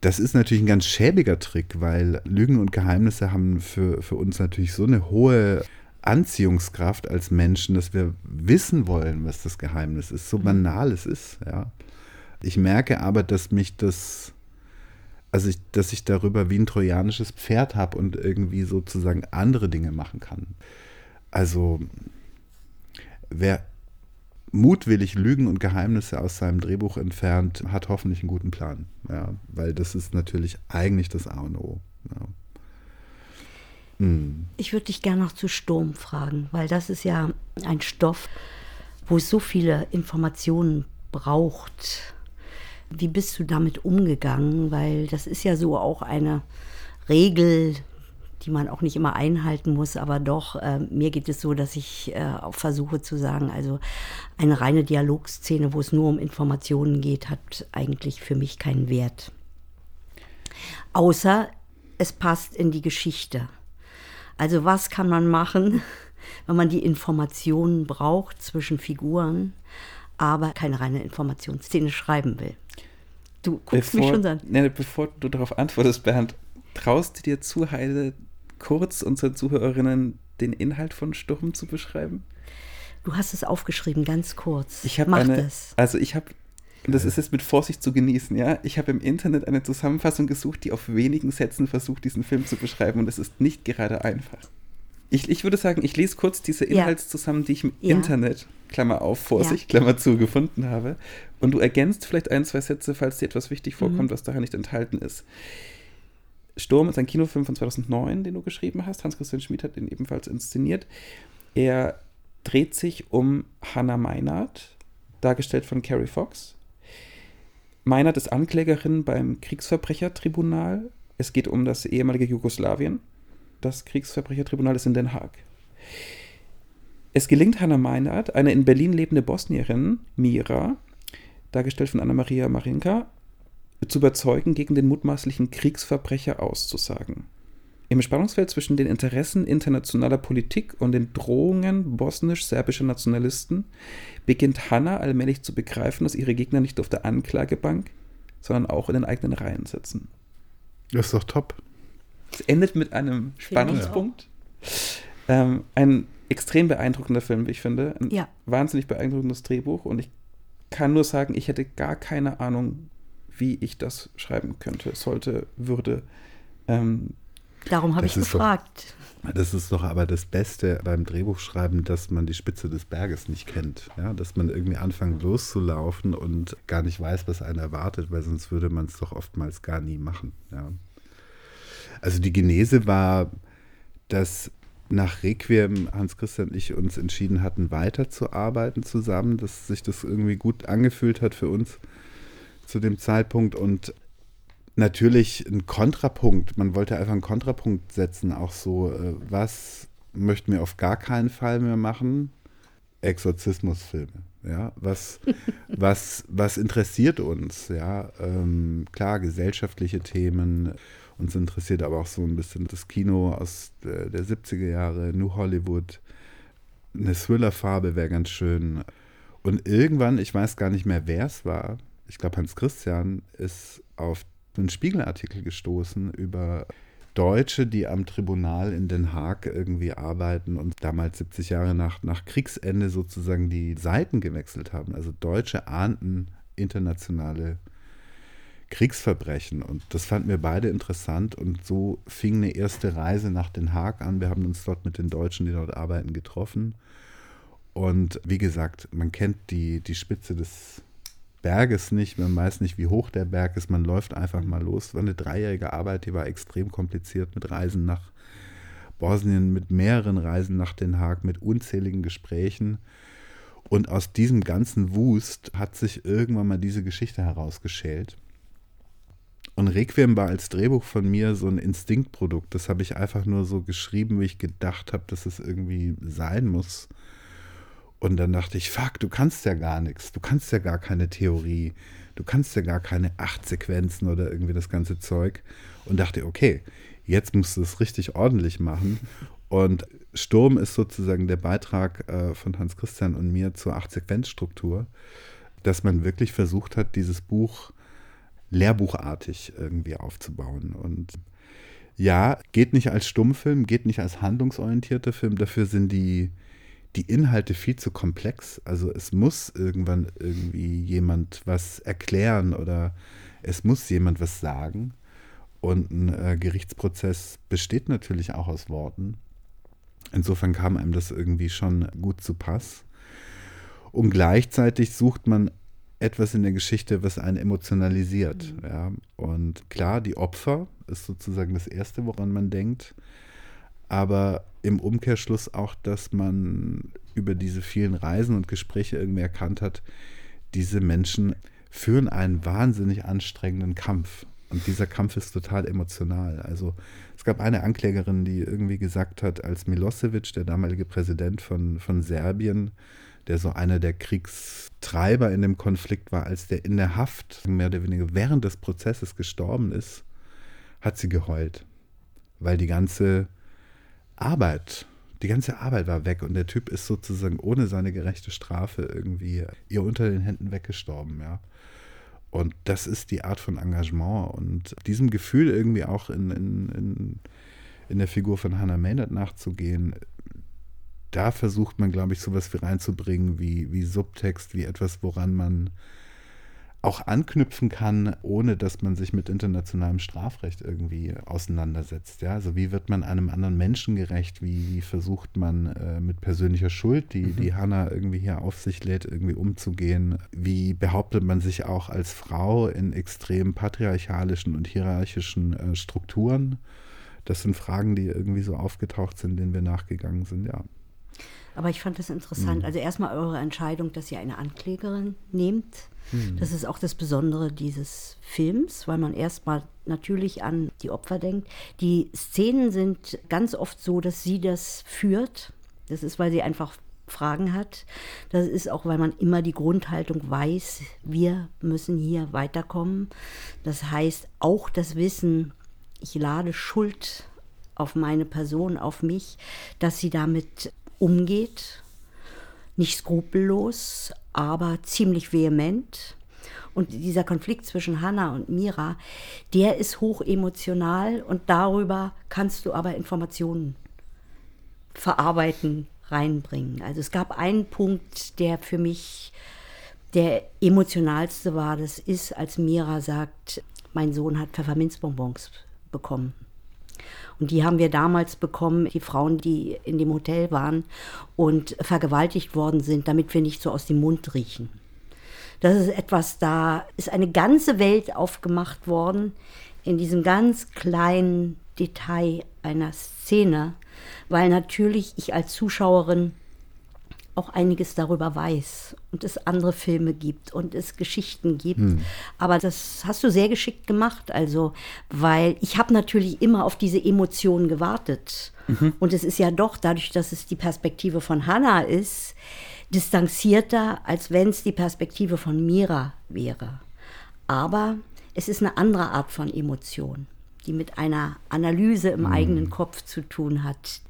das ist natürlich ein ganz schäbiger Trick, weil Lügen und Geheimnisse haben für, für uns natürlich so eine hohe Anziehungskraft als Menschen, dass wir wissen wollen, was das Geheimnis ist, so mhm. banal es ist. Ja. Ich merke aber, dass mich das also ich, dass ich darüber wie ein trojanisches Pferd habe und irgendwie sozusagen andere Dinge machen kann. Also wer mutwillig Lügen und Geheimnisse aus seinem Drehbuch entfernt, hat hoffentlich einen guten Plan. Ja, weil das ist natürlich eigentlich das A und O. Ja.
Hm. Ich würde dich gerne noch zu Sturm fragen, weil das ist ja ein Stoff, wo es so viele Informationen braucht wie bist du damit umgegangen? Weil das ist ja so auch eine Regel, die man auch nicht immer einhalten muss, aber doch, äh, mir geht es so, dass ich äh, auch versuche zu sagen, also eine reine Dialogszene, wo es nur um Informationen geht, hat eigentlich für mich keinen Wert. Außer es passt in die Geschichte. Also was kann man machen, wenn man die Informationen braucht zwischen Figuren, aber keine reine Informationsszene schreiben will?
Du guckst bevor, mich schon an. Nee, bevor du darauf antwortest, Bernd, traust du dir zu, Heide, kurz unseren Zuhörerinnen den Inhalt von Sturm zu beschreiben?
Du hast es aufgeschrieben, ganz kurz.
Ich habe eine, das. Also ich habe, das ist jetzt mit Vorsicht zu genießen, ja. Ich habe im Internet eine Zusammenfassung gesucht, die auf wenigen Sätzen versucht, diesen Film zu beschreiben und es ist nicht gerade einfach. Ich, ich würde sagen, ich lese kurz diese Inhalts zusammen, die ich im ja. Internet, Klammer auf, Vorsicht, ja. Klammer zu, gefunden habe. Und du ergänzt vielleicht ein, zwei Sätze, falls dir etwas wichtig mhm. vorkommt, mhm. was daran nicht enthalten ist. Sturm ist ein Kinofilm von 2009, den du geschrieben hast. Hans-Christian Schmid hat den ebenfalls inszeniert. Er dreht sich um Hannah Meinert, dargestellt von Carrie Fox. Meinert ist Anklägerin beim Kriegsverbrechertribunal. Es geht um das ehemalige Jugoslawien das Kriegsverbrechertribunal ist in Den Haag. Es gelingt Hannah Meinert, eine in Berlin lebende Bosnierin, Mira, dargestellt von Anna-Maria Marinka, zu überzeugen, gegen den mutmaßlichen Kriegsverbrecher auszusagen. Im Spannungsfeld zwischen den Interessen internationaler Politik und den Drohungen bosnisch-serbischer Nationalisten beginnt Hanna allmählich zu begreifen, dass ihre Gegner nicht auf der Anklagebank, sondern auch in den eigenen Reihen sitzen.
Das ist doch top.
Es endet mit einem Spannungspunkt. Ähm, ein extrem beeindruckender Film, wie ich finde. Ein
Ja.
wahnsinnig beeindruckendes Drehbuch und ich kann nur sagen, ich hätte gar keine Ahnung, wie ich das schreiben könnte, sollte, würde. Ähm,
Darum habe
Das
ich
ist doch-
gefragt.
Das ist doch aber das Beste beim Drehbuchschreiben, dass man die Spitze des Berges nicht kennt. Ja? Dass man irgendwie anfängt loszulaufen und gar nicht weiß, was einen erwartet, weil sonst würde man es doch oftmals gar nie machen. Ja? Also die Genese war, dass nach Requiem Hans Christian und ich uns entschieden hatten, weiterzuarbeiten zusammen, dass sich das irgendwie gut angefühlt hat für uns zu dem Zeitpunkt und natürlich ein Kontrapunkt. Man wollte einfach einen Kontrapunkt setzen, auch so, äh, was möchten wir auf gar keinen Fall mehr machen? Exorzismusfilme. Ja, was, was, was interessiert uns? Ja, ähm, klar, gesellschaftliche Themen. Uns interessiert aber auch so ein bisschen das Kino aus der, der 70er Jahre, New Hollywood. Eine Thriller-Farbe wäre ganz schön. Und irgendwann, ich weiß gar nicht mehr, wer es war, ich glaube, Hans Christian ist auf einen Spiegelartikel gestoßen über Deutsche, die am Tribunal in Den Haag irgendwie arbeiten und damals 70 Jahre nach, nach Kriegsende sozusagen die Seiten gewechselt haben. Also Deutsche ahnten internationale Kriegsverbrechen und das fanden wir beide interessant und so fing eine erste Reise nach Den Haag an. Wir haben uns dort mit den Deutschen, die dort arbeiten, getroffen. Und wie gesagt, man kennt die, die Spitze des Berges nicht, man weiß nicht, wie hoch der Berg ist, man läuft einfach mal los. War eine dreijährige Arbeit, die war extrem kompliziert mit Reisen nach Bosnien, mit mehreren Reisen nach Den Haag, mit unzähligen Gesprächen. Und aus diesem ganzen Wust hat sich irgendwann mal diese Geschichte herausgeschält. Und Requiem war als Drehbuch von mir so ein Instinktprodukt. Das habe ich einfach nur so geschrieben, wie ich gedacht habe, dass es irgendwie sein muss. Und dann dachte ich, fuck, du kannst ja gar nichts. Du kannst ja gar keine Theorie. Du kannst ja gar keine acht Sequenzen oder irgendwie das ganze Zeug. Und dachte, okay, jetzt musst du es richtig ordentlich machen. Und Sturm ist sozusagen der Beitrag äh, von Hans Christian und mir zur Acht-Sequenz-Struktur, dass man wirklich versucht hat, dieses Buch lehrbuchartig irgendwie aufzubauen. Und ja, geht nicht als Stummfilm, geht nicht als handlungsorientierter Film, dafür sind die, die Inhalte viel zu komplex. Also es muss irgendwann irgendwie jemand was erklären oder es muss jemand was sagen. Und ein äh, Gerichtsprozess besteht natürlich auch aus Worten. Insofern kam einem das irgendwie schon gut zu Pass. Und gleichzeitig sucht man etwas in der Geschichte, was einen emotionalisiert. Ja. Und klar, die Opfer ist sozusagen das Erste, woran man denkt. Aber im Umkehrschluss auch, dass man über diese vielen Reisen und Gespräche irgendwie erkannt hat, diese Menschen führen einen wahnsinnig anstrengenden Kampf. Und dieser Kampf ist total emotional. Also es gab eine Anklägerin, die irgendwie gesagt hat, als Milosevic, der damalige Präsident von, von Serbien, der so einer der Kriegstreiber in dem Konflikt war, als der in der Haft mehr oder weniger während des Prozesses gestorben ist, hat sie geheult. Weil die ganze Arbeit, die ganze Arbeit war weg und der Typ ist sozusagen ohne seine gerechte Strafe irgendwie ihr unter den Händen weggestorben, ja. Und das ist die Art von Engagement und diesem Gefühl irgendwie auch in, in, in, in der Figur von Hannah Maynard nachzugehen, da versucht man, glaube ich, sowas wie reinzubringen, wie, wie Subtext, wie etwas, woran man auch anknüpfen kann, ohne dass man sich mit internationalem Strafrecht irgendwie auseinandersetzt. Ja? Also wie wird man einem anderen Menschen gerecht? Wie, wie versucht man äh, mit persönlicher Schuld, die, die Hannah irgendwie hier auf sich lädt, irgendwie umzugehen? Wie behauptet man sich auch als Frau in extrem patriarchalischen und hierarchischen äh, Strukturen? Das sind Fragen, die irgendwie so aufgetaucht sind, denen wir nachgegangen sind, ja.
Aber ich fand das interessant. Also erstmal eure Entscheidung, dass ihr eine Anklägerin nehmt. Das ist auch das Besondere dieses Films, weil man erstmal natürlich an die Opfer denkt. Die Szenen sind ganz oft so, dass sie das führt. Das ist, weil sie einfach Fragen hat. Das ist auch, weil man immer die Grundhaltung weiß, wir müssen hier weiterkommen. Das heißt auch das Wissen, ich lade Schuld auf meine Person, auf mich, dass sie damit umgeht. Nicht skrupellos, aber ziemlich vehement. Und dieser Konflikt zwischen Hannah und Mira, der ist hoch emotional und darüber kannst du aber Informationen verarbeiten, reinbringen. Also es gab einen Punkt, der für mich der emotionalste war. Das ist, als Mira sagt, mein Sohn hat Pfefferminzbonbons bekommen. Und die haben wir damals bekommen, die Frauen, die in dem Hotel waren und vergewaltigt worden sind, damit wir nicht so aus dem Mund riechen. Das ist etwas, da ist eine ganze Welt aufgemacht worden in diesem ganz kleinen Detail einer Szene, weil natürlich ich als Zuschauerin auch einiges darüber weiß und es andere Filme gibt und es Geschichten gibt. Hm. Aber das hast du sehr geschickt gemacht, also, weil ich habe natürlich immer auf diese Emotionen gewartet. Mhm. Und es ist ja doch, dadurch, dass es die Perspektive von Hannah ist, distanzierter, als wenn es die Perspektive von Mira wäre. Aber es ist eine andere Art von Emotion, die mit einer Analyse im mhm. eigenen Kopf zu tun hat.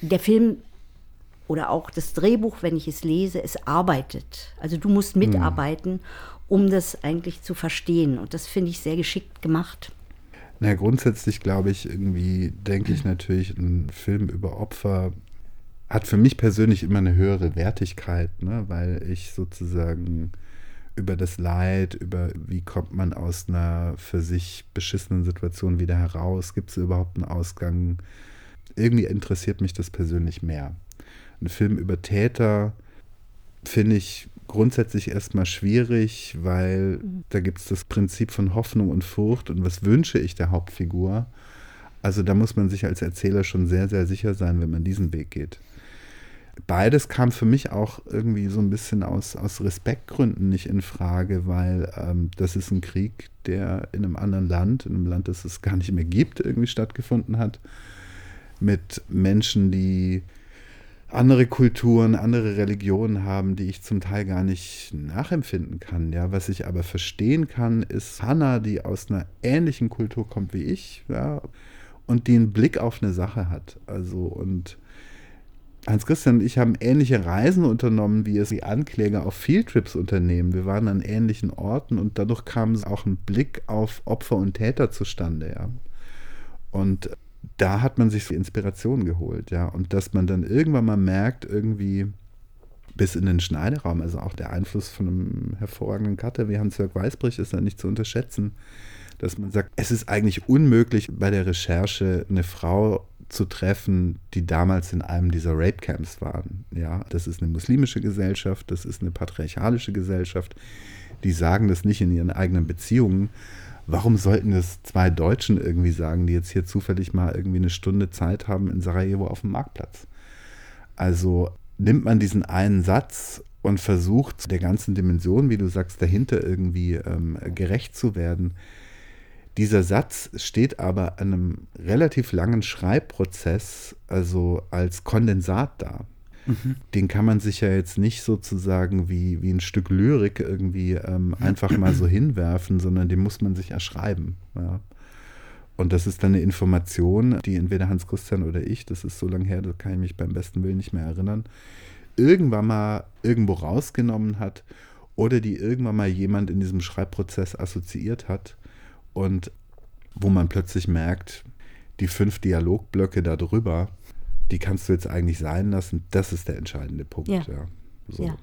Der Film oder auch das Drehbuch, wenn ich es lese, es arbeitet. Also du musst mhm. mitarbeiten, um das eigentlich zu verstehen. Und das finde ich sehr geschickt gemacht.
Na, grundsätzlich glaube ich, irgendwie denke ich natürlich, ein Film über Opfer hat für mich persönlich immer eine höhere Wertigkeit, ne? weil ich sozusagen über das Leid, über wie kommt man aus einer für sich beschissenen Situation wieder heraus, gibt es überhaupt einen Ausgang, irgendwie interessiert mich das persönlich mehr. Ein Film über Täter finde ich grundsätzlich erstmal schwierig, weil mhm. da gibt es das Prinzip von Hoffnung und Furcht und was wünsche ich der Hauptfigur. Also da muss man sich als Erzähler schon sehr, sehr sicher sein, wenn man diesen Weg geht. Beides kam für mich auch irgendwie so ein bisschen aus, aus Respektgründen nicht in Frage, weil ähm, das ist ein Krieg, der in einem anderen Land, in einem Land, das es gar nicht mehr gibt, irgendwie stattgefunden hat. Mit Menschen, die andere Kulturen, andere Religionen haben, die ich zum Teil gar nicht nachempfinden kann. Ja, was ich aber verstehen kann, ist Hannah, die aus einer ähnlichen Kultur kommt wie ich, ja, und die einen Blick auf eine Sache hat. Also und Hans-Christian und ich haben ähnliche Reisen unternommen, wie es die Ankläger auf Fieldtrips unternehmen. Wir waren an ähnlichen Orten und dadurch kam auch ein Blick auf Opfer und Täter zustande, ja. Und da hat man sich die Inspiration geholt, ja. Und dass man dann irgendwann mal merkt, irgendwie bis in den Schneideraum, also auch der Einfluss von einem hervorragenden Cutter wie Hans-Jörg Weißbrich ist da nicht zu unterschätzen, dass man sagt, es ist eigentlich unmöglich bei der Recherche eine Frau zu treffen, die damals in einem dieser Rape-Camps waren. Ja, das ist eine muslimische Gesellschaft, das ist eine patriarchalische Gesellschaft. Die sagen das nicht in ihren eigenen Beziehungen, warum sollten das zwei Deutschen irgendwie sagen, die jetzt hier zufällig mal irgendwie eine Stunde Zeit haben in Sarajevo auf dem Marktplatz? Also nimmt man diesen einen Satz und versucht der ganzen Dimension, wie du sagst, dahinter irgendwie ähm, gerecht zu werden. Dieser Satz steht aber einem relativ langen Schreibprozess, also als Kondensat da. Mhm. Den kann man sich ja jetzt nicht sozusagen wie, wie ein Stück Lyrik irgendwie ähm, einfach mal so hinwerfen, sondern den muss man sich erschreiben. Ja. Und das ist dann eine Information, die entweder Hans Christian oder ich, das ist so lange her, da kann ich mich beim besten Willen nicht mehr erinnern, irgendwann mal irgendwo rausgenommen hat oder die irgendwann mal jemand in diesem Schreibprozess assoziiert hat und wo man plötzlich merkt, die fünf Dialogblöcke darüber, die kannst du jetzt eigentlich sein lassen. Das ist der entscheidende Punkt. Ja. ja. So. ja.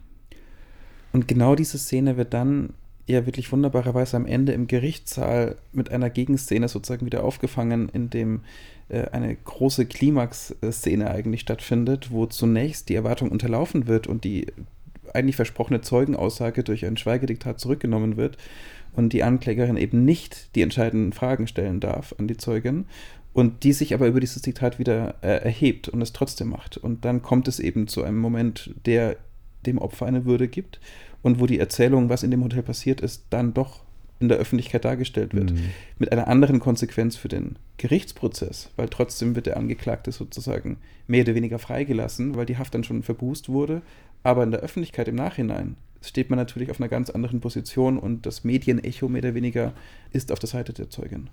Und genau diese Szene wird dann ja wirklich wunderbarerweise am Ende im Gerichtssaal mit einer Gegenszene sozusagen wieder aufgefangen, in dem äh, eine große Klimax-Szene eigentlich stattfindet, wo zunächst die Erwartung unterlaufen wird und die eigentlich versprochene Zeugenaussage durch ein Schweigediktat zurückgenommen wird und die Anklägerin eben nicht die entscheidenden Fragen stellen darf an die Zeugin und die sich aber über dieses Diktat wieder äh, erhebt und es trotzdem macht. Und dann kommt es eben zu einem Moment, der dem Opfer eine Würde gibt und wo die Erzählung, was in dem Hotel passiert ist, dann doch in der Öffentlichkeit dargestellt wird. Mhm. Mit einer anderen Konsequenz für den Gerichtsprozess, weil trotzdem wird der Angeklagte sozusagen mehr oder weniger freigelassen, weil die Haft dann schon verbußt wurde. Aber in der Öffentlichkeit im Nachhinein steht man natürlich auf einer ganz anderen Position und das Medienecho mehr oder weniger ist auf der Seite der Zeugin.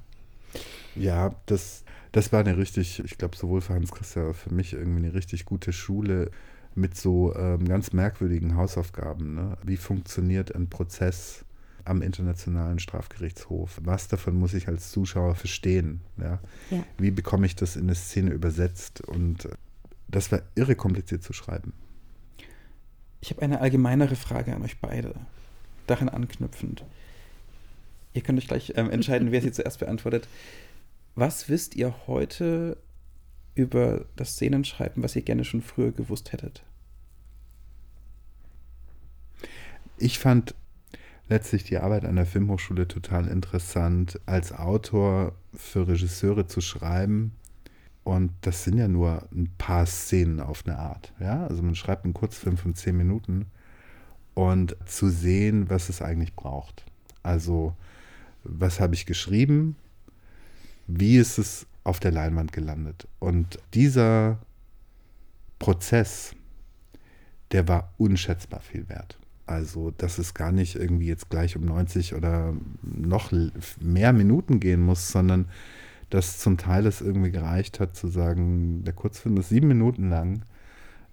Ja, das, das war eine richtig, ich glaube, sowohl für Hans Christian für mich irgendwie eine richtig gute Schule mit so ähm, ganz merkwürdigen Hausaufgaben. Ne? Wie funktioniert ein Prozess am Internationalen Strafgerichtshof? Was davon muss ich als Zuschauer verstehen? Ja? ja. Wie bekomme ich das in eine Szene übersetzt? Und das war irre kompliziert zu schreiben.
Ich habe eine allgemeinere Frage an euch beide, daran anknüpfend. Ihr könnt euch gleich ähm, entscheiden, wer sie zuerst beantwortet. Was wisst ihr heute über das Szenenschreiben, was ihr gerne schon früher gewusst hättet?
Ich fand letztlich die Arbeit an der Filmhochschule total interessant, als Autor für Regisseure zu schreiben. Und das sind ja nur ein paar Szenen auf eine Art. Ja? Also man schreibt einen Kurzfilm von zehn Minuten und zu sehen, was es eigentlich braucht. Also, was habe ich geschrieben? Wie ist es auf der Leinwand gelandet? Und dieser Prozess, der war unschätzbar viel wert. Also, dass es gar nicht irgendwie jetzt gleich um 90 oder noch mehr Minuten gehen muss, sondern dass zum Teil es irgendwie gereicht hat zu sagen, der Kurzfilm ist sieben Minuten lang,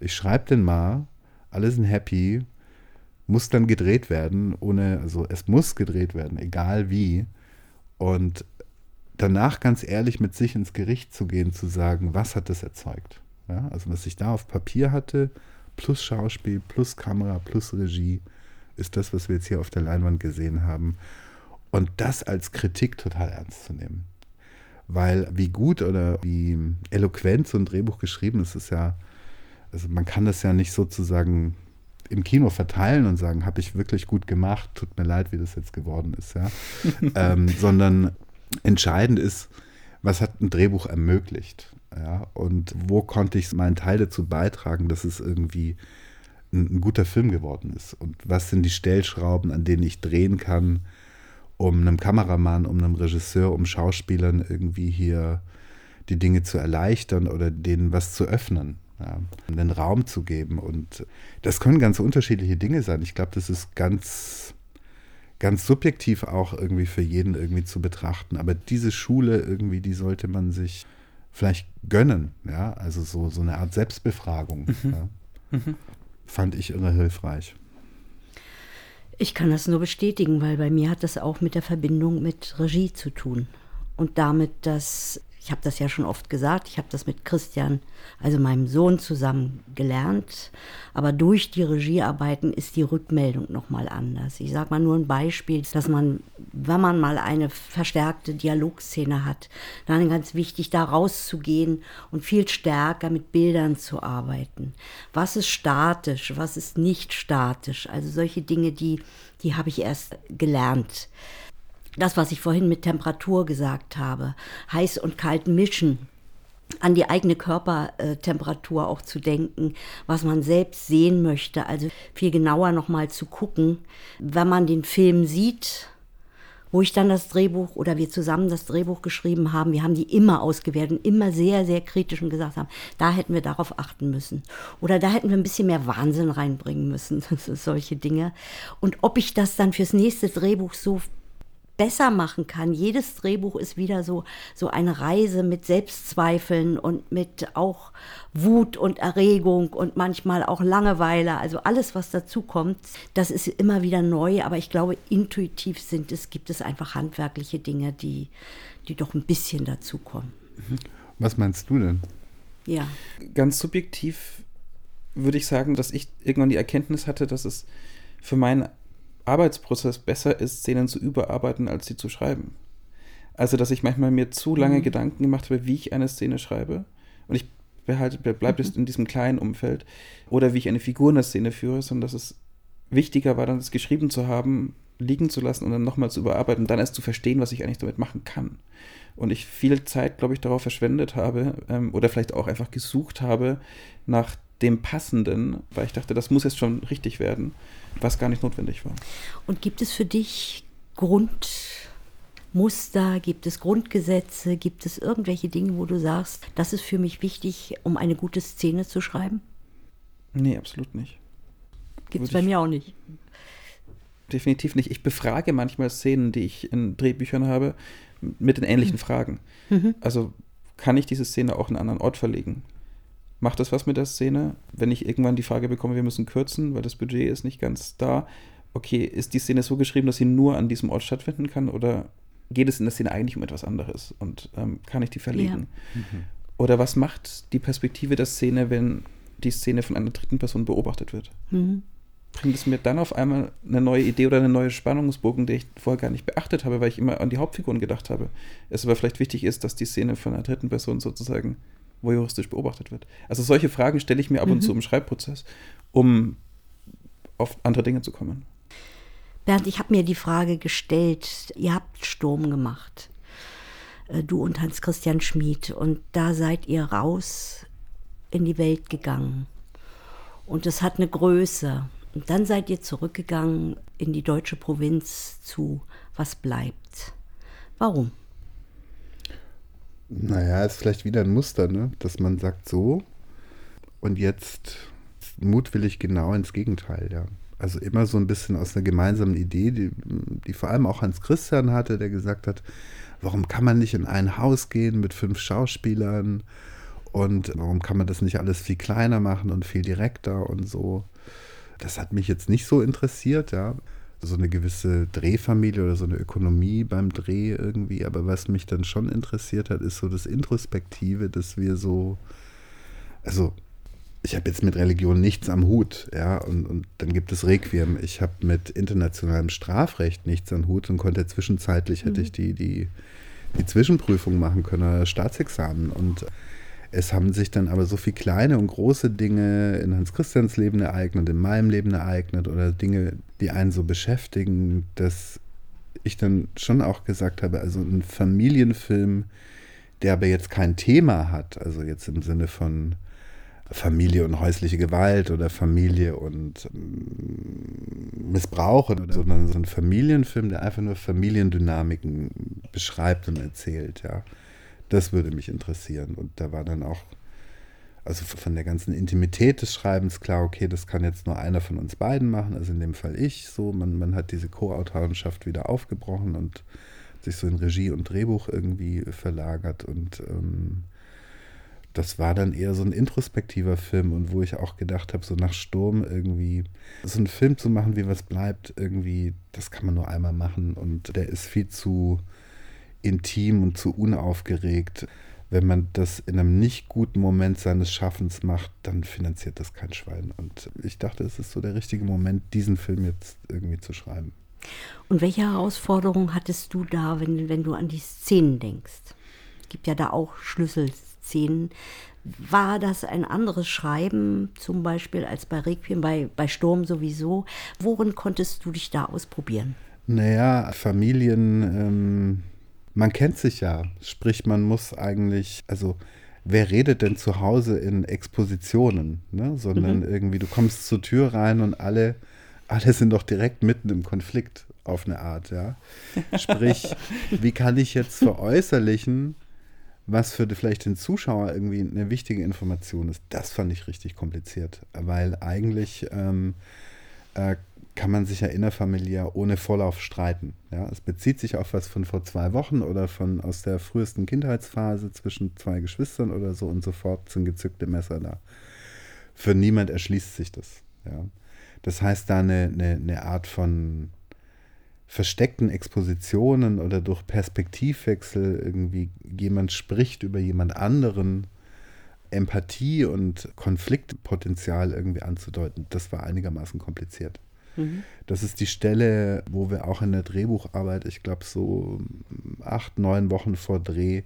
ich schreibe den mal, alle sind happy, muss dann gedreht werden, ohne, also es muss gedreht werden, egal wie. Und danach ganz ehrlich mit sich ins Gericht zu gehen, zu sagen, was hat das erzeugt? Ja, also was ich da auf Papier hatte, plus Schauspiel, plus Kamera, plus Regie, ist das, was wir jetzt hier auf der Leinwand gesehen haben. Und das als Kritik total ernst zu nehmen. Weil wie gut oder wie eloquent so ein Drehbuch geschrieben ist, ist ja, also man kann das ja nicht sozusagen im Kino verteilen und sagen, habe ich wirklich gut gemacht, tut mir leid, wie das jetzt geworden ist, ja. ähm, sondern entscheidend ist, was hat ein Drehbuch ermöglicht? Ja, und wo konnte ich meinen Teil dazu beitragen, dass es irgendwie ein, ein, guter Film geworden ist? Und was sind die Stellschrauben, an denen ich drehen kann, um einem Kameramann, um einem Regisseur, um Schauspielern irgendwie hier die Dinge zu erleichtern oder denen was zu öffnen, ja, einen Raum zu geben. Und das können ganz unterschiedliche Dinge sein. Ich glaube, das ist ganz ganz subjektiv auch irgendwie für jeden irgendwie zu betrachten. Aber diese Schule irgendwie, die sollte man sich vielleicht gönnen, ja, also so, so eine Art Selbstbefragung. Mhm. Ja. Mhm. Fand ich irre hilfreich.
Ich kann das nur bestätigen, weil bei mir hat das auch mit der Verbindung mit Regie zu tun. Und damit, dass ich habe das ja schon oft gesagt, ich habe das mit Christian, also meinem Sohn, zusammen gelernt. Aber durch die Regiearbeiten ist die Rückmeldung nochmal anders. Ich sage mal nur ein Beispiel, dass man, wenn man mal eine verstärkte Dialogszene hat, dann ganz wichtig, da rauszugehen und viel stärker mit Bildern zu arbeiten. Was ist statisch, was ist nicht statisch? Also solche Dinge, die, die habe ich erst gelernt das, was ich vorhin mit Temperatur gesagt habe, heiß und kalt mischen, an die eigene Körpertemperatur auch zu denken, was man selbst sehen möchte, also viel genauer nochmal zu gucken, wenn man den Film sieht, wo ich dann das Drehbuch oder wir zusammen das Drehbuch geschrieben haben, wir haben die immer ausgewertet und immer sehr, sehr kritisch und gesagt haben, da hätten wir darauf achten müssen. Oder da hätten wir ein bisschen mehr Wahnsinn reinbringen müssen, solche Dinge. Und ob ich das dann fürs nächste Drehbuch so besser machen kann. Jedes Drehbuch ist wieder so, so eine Reise mit Selbstzweifeln und mit auch Wut und Erregung und manchmal auch Langeweile. Also alles, was dazu kommt, das ist immer wieder neu. Aber ich glaube, intuitiv sind es, gibt es einfach handwerkliche Dinge, die, die doch ein bisschen dazukommen.
Was meinst du denn?
Ja. Ganz subjektiv würde ich sagen, dass ich irgendwann die Erkenntnis hatte, dass es für meinen Arbeitsprozess besser ist, Szenen zu überarbeiten, als sie zu schreiben. Also, dass ich manchmal mir zu lange mhm. Gedanken gemacht habe, wie ich eine Szene schreibe. Und ich behalte, bleibe mhm. in diesem kleinen Umfeld. Oder wie ich eine Figur in der Szene führe, sondern dass es wichtiger war, dann das geschrieben zu haben, liegen zu lassen und dann nochmal zu überarbeiten und dann erst zu verstehen, was ich eigentlich damit machen kann. Und ich viel Zeit, glaube ich, darauf verschwendet habe ähm, oder vielleicht auch einfach gesucht habe nach dem Passenden, weil ich dachte, das muss jetzt schon richtig werden, was gar nicht notwendig war.
Und gibt es für dich Grundmuster, gibt es Grundgesetze, gibt es irgendwelche Dinge, wo du sagst, das ist für mich wichtig, um eine gute Szene zu schreiben?
Nee, absolut nicht.
Gibt es bei mir auch nicht.
definitiv nicht. Ich befrage manchmal Szenen, die ich in Drehbüchern habe, mit den ähnlichen mhm. Fragen. Mhm. Also kann ich diese Szene auch in einen anderen Ort verlegen? Macht das was mit der Szene? Wenn ich irgendwann die Frage bekomme, wir müssen kürzen, weil das Budget ist nicht ganz da. Okay, ist die Szene so geschrieben, dass sie nur an diesem Ort stattfinden kann? Oder geht es in der Szene eigentlich um etwas anderes? Und ähm, kann ich die verlegen? Ja. Mhm. Oder was macht die Perspektive der Szene, wenn die Szene von einer dritten Person beobachtet wird? Mhm bringt es mir dann auf einmal eine neue Idee oder eine neue Spannungsbogen, die ich vorher gar nicht beachtet habe, weil ich immer an die Hauptfiguren gedacht habe. Es aber vielleicht wichtig ist, dass die Szene von einer dritten Person sozusagen voyeuristisch beobachtet wird. Also solche Fragen stelle ich mir ab und mhm. zu im Schreibprozess, um auf andere Dinge zu kommen.
Bernd, ich habe mir die Frage gestellt, ihr habt Sturm gemacht, äh, du und Hans-Christian Schmid, und da seid ihr raus in die Welt gegangen. Und es hat eine Größe. Und dann seid ihr zurückgegangen in die deutsche Provinz zu Was bleibt. Warum?
Naja, ist vielleicht wieder ein Muster, ne? dass man sagt so und jetzt mutwillig genau ins Gegenteil, ja. Also immer so ein bisschen aus einer gemeinsamen Idee, die, die vor allem auch Hans Christian hatte, der gesagt hat, warum kann man nicht in ein Haus gehen mit fünf Schauspielern und warum kann man das nicht alles viel kleiner machen und viel direkter und so das hat mich jetzt nicht so interessiert, ja. So eine gewisse Drehfamilie oder so eine Ökonomie beim Dreh irgendwie. Aber was mich dann schon interessiert hat, ist so das Introspektive, dass wir so, also ich habe jetzt mit Religion nichts am Hut, ja, und, und dann gibt es Requiem. Ich habe mit internationalem Strafrecht nichts am Hut und konnte zwischenzeitlich, mhm. hätte ich die, die, die Zwischenprüfung machen können, Staatsexamen. Und es haben sich dann aber so viele kleine und große Dinge in Hans Christians Leben ereignet, in meinem Leben ereignet oder Dinge, die einen so beschäftigen, dass ich dann schon auch gesagt habe, also ein Familienfilm, der aber jetzt kein Thema hat, also jetzt im Sinne von Familie und häusliche Gewalt oder Familie und mm, Missbrauch, sondern so ein Familienfilm, der einfach nur Familiendynamiken beschreibt und erzählt, ja. Das würde mich interessieren. Und da war dann auch, also von der ganzen Intimität des Schreibens klar, okay, das kann jetzt nur einer von uns beiden machen, also in dem Fall ich. So, man, man hat diese Co-Autorenschaft wieder aufgebrochen und sich so in Regie und Drehbuch irgendwie verlagert. Und ähm, das war dann eher so ein introspektiver Film und wo ich auch gedacht habe, so nach Sturm irgendwie so einen Film zu machen, wie was bleibt, irgendwie, das kann man nur einmal machen und der ist viel zu intim und zu unaufgeregt. Wenn man das in einem nicht guten Moment seines Schaffens macht, dann finanziert das kein Schwein. Und ich dachte, es ist so der richtige Moment, diesen Film jetzt irgendwie zu schreiben.
Und welche Herausforderungen hattest du da, wenn, wenn du an die Szenen denkst? Es gibt ja da auch Schlüsselszenen. War das ein anderes Schreiben zum Beispiel als bei Requiem, bei, bei Sturm sowieso? Worin konntest du dich da ausprobieren?
Naja, Familien. Ähm man kennt sich ja, sprich, man muss eigentlich, also wer redet denn zu Hause in Expositionen, ne? sondern mhm. irgendwie, du kommst zur Tür rein und alle, alle sind doch direkt mitten im Konflikt auf eine Art, ja. Sprich, wie kann ich jetzt veräußerlichen, was für vielleicht den Zuschauer irgendwie eine wichtige Information ist? Das fand ich richtig kompliziert, weil eigentlich ähm, äh, kann man sich ja innerfamiliär ohne Vorlauf streiten. Ja, es bezieht sich auf was von vor zwei Wochen oder von aus der frühesten Kindheitsphase zwischen zwei Geschwistern oder so und sofort sind gezückte Messer da. Für niemand erschließt sich das. Ja. Das heißt, da eine, eine, eine Art von versteckten Expositionen oder durch Perspektivwechsel irgendwie jemand spricht über jemand anderen, Empathie und Konfliktpotenzial irgendwie anzudeuten, das war einigermaßen kompliziert. Mhm. Das ist die Stelle, wo wir auch in der Drehbucharbeit, ich glaube so acht, neun Wochen vor Dreh,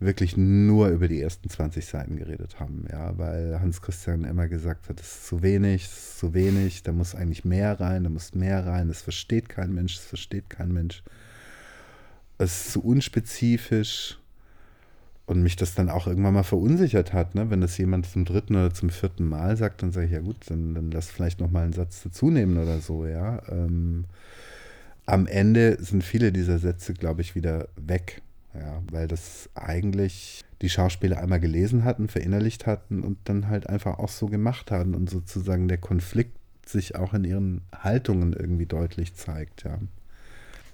wirklich nur über die ersten 20 Seiten geredet haben, ja, weil Hans Christian immer gesagt hat, es ist zu wenig, es ist zu wenig, da muss eigentlich mehr rein, da muss mehr rein, es versteht kein Mensch, es versteht kein Mensch. Es ist zu unspezifisch und mich das dann auch irgendwann mal verunsichert hat, ne? wenn das jemand zum dritten oder zum vierten Mal sagt, dann sage ich, ja gut, dann, dann lass vielleicht noch mal einen Satz dazu nehmen oder so, ja. Ähm, am Ende sind viele dieser Sätze, glaube ich, wieder weg, ja, weil das eigentlich die Schauspieler einmal gelesen hatten, verinnerlicht hatten und dann halt einfach auch so gemacht haben und sozusagen der Konflikt sich auch in ihren Haltungen irgendwie deutlich zeigt, ja.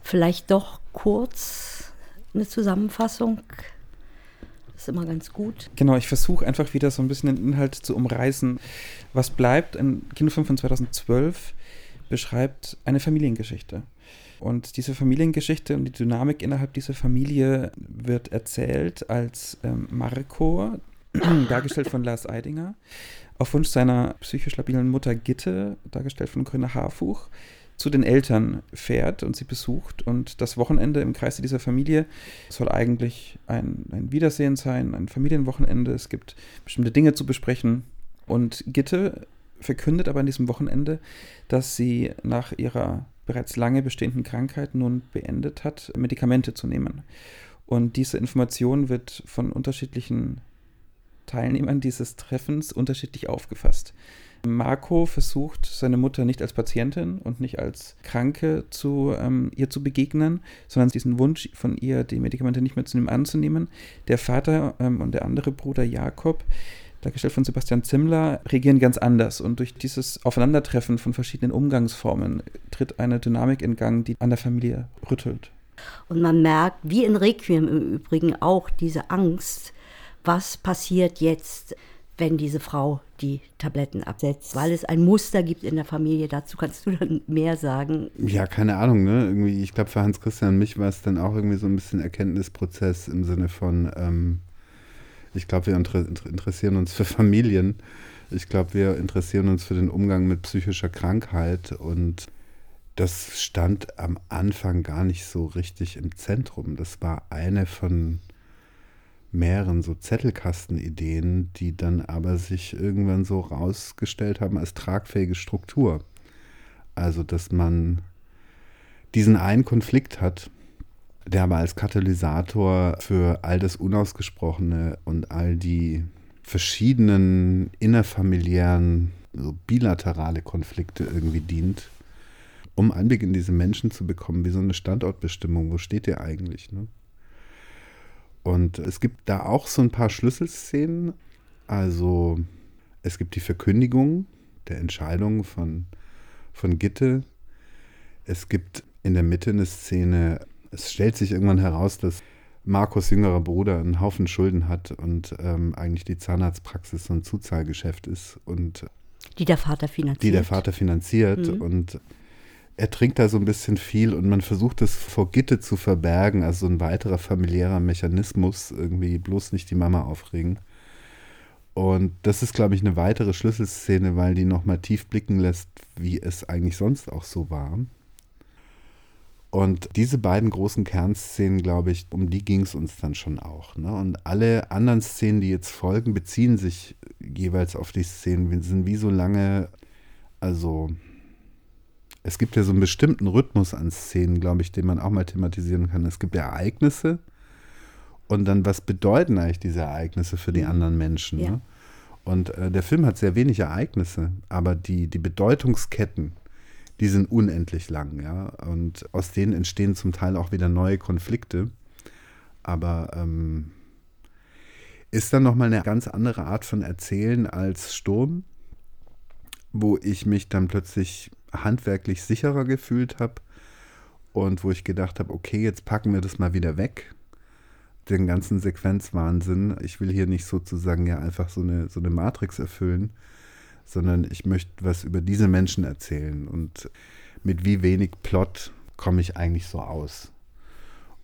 Vielleicht doch kurz eine Zusammenfassung. Das ist immer ganz gut.
Genau, ich versuche einfach wieder so ein bisschen den Inhalt zu umreißen. Was bleibt? Ein Kinofilm von 2012 beschreibt eine Familiengeschichte. Und diese Familiengeschichte und die Dynamik innerhalb dieser Familie wird erzählt als ähm, Marco, dargestellt von Lars Eidinger, auf Wunsch seiner psychisch labilen Mutter Gitte, dargestellt von Grüner Harfuch, zu den Eltern fährt und sie besucht. Und das Wochenende im Kreise dieser Familie soll eigentlich ein, ein Wiedersehen sein, ein Familienwochenende. Es gibt bestimmte Dinge zu besprechen. Und Gitte verkündet aber an diesem Wochenende, dass sie nach ihrer bereits lange bestehenden Krankheit nun beendet hat, Medikamente zu nehmen. Und diese Information wird von unterschiedlichen Teilnehmern dieses Treffens unterschiedlich aufgefasst. Marco versucht, seine Mutter nicht als Patientin und nicht als Kranke zu ähm, ihr zu begegnen, sondern diesen Wunsch von ihr, die Medikamente nicht mehr zu nehmen, anzunehmen. Der Vater ähm, und der andere Bruder Jakob dargestellt von Sebastian Zimmler, reagieren ganz anders. Und durch dieses Aufeinandertreffen von verschiedenen Umgangsformen tritt eine Dynamik in Gang, die an der Familie rüttelt.
Und man merkt, wie in Requiem im Übrigen auch diese Angst, was passiert jetzt, wenn diese Frau die Tabletten absetzt, weil es ein Muster gibt in der Familie. Dazu kannst du dann mehr sagen.
Ja, keine Ahnung, ne? Irgendwie, ich glaube, für Hans Christian und mich war es dann auch irgendwie so ein bisschen Erkenntnisprozess im Sinne von, ähm, ich glaube, wir inter interessieren uns für Familien. Ich glaube, wir interessieren uns für den Umgang mit psychischer Krankheit und das stand am Anfang gar nicht so richtig im Zentrum. Das war eine von mehreren so Zettelkastenideen, die dann aber sich irgendwann so rausgestellt haben als tragfähige Struktur. Also, dass man diesen einen Konflikt hat, der aber als Katalysator für all das Unausgesprochene und all die verschiedenen innerfamiliären, so bilaterale Konflikte irgendwie dient, um Einblick in diese Menschen zu bekommen, wie so eine Standortbestimmung. Wo steht ihr eigentlich? Ne? Und es gibt da auch so ein paar Schlüsselszenen. Also es gibt die Verkündigung der Entscheidung von, von Gitte. Es gibt in der Mitte eine Szene, es stellt sich irgendwann heraus, dass Markus jüngerer Bruder einen Haufen Schulden hat und ähm, eigentlich die Zahnarztpraxis so ein Zuzahlgeschäft ist und
die der Vater finanziert.
Die der Vater finanziert mhm. und er trinkt da so ein bisschen viel und man versucht es vor Gitte zu verbergen, also so ein weiterer familiärer Mechanismus, irgendwie bloß nicht die Mama aufregen. Und das ist, glaube ich, eine weitere Schlüsselszene, weil die nochmal tief blicken lässt, wie es eigentlich sonst auch so war. Und diese beiden großen Kernszenen, glaube ich, um die ging es uns dann schon auch. Ne? Und alle anderen Szenen, die jetzt folgen, beziehen sich jeweils auf die Szenen. Wir sind wie so lange, also es gibt ja so einen bestimmten Rhythmus an Szenen, glaube ich, den man auch mal thematisieren kann. Es gibt Ereignisse und dann, was bedeuten eigentlich diese Ereignisse für die mhm. anderen Menschen? Ja. Ne? Und äh, der Film hat sehr wenig Ereignisse, aber die, die Bedeutungsketten, die sind unendlich lang, ja. Und aus denen entstehen zum Teil auch wieder neue Konflikte. Aber ähm, ist dann nochmal eine ganz andere Art von Erzählen als Sturm, wo ich mich dann plötzlich handwerklich sicherer gefühlt habe und wo ich gedacht habe, okay, jetzt packen wir das mal wieder weg, den ganzen Sequenzwahnsinn. Ich will hier nicht sozusagen ja einfach so eine, so eine Matrix erfüllen, sondern ich möchte was über diese Menschen erzählen und mit wie wenig Plot komme ich eigentlich so aus.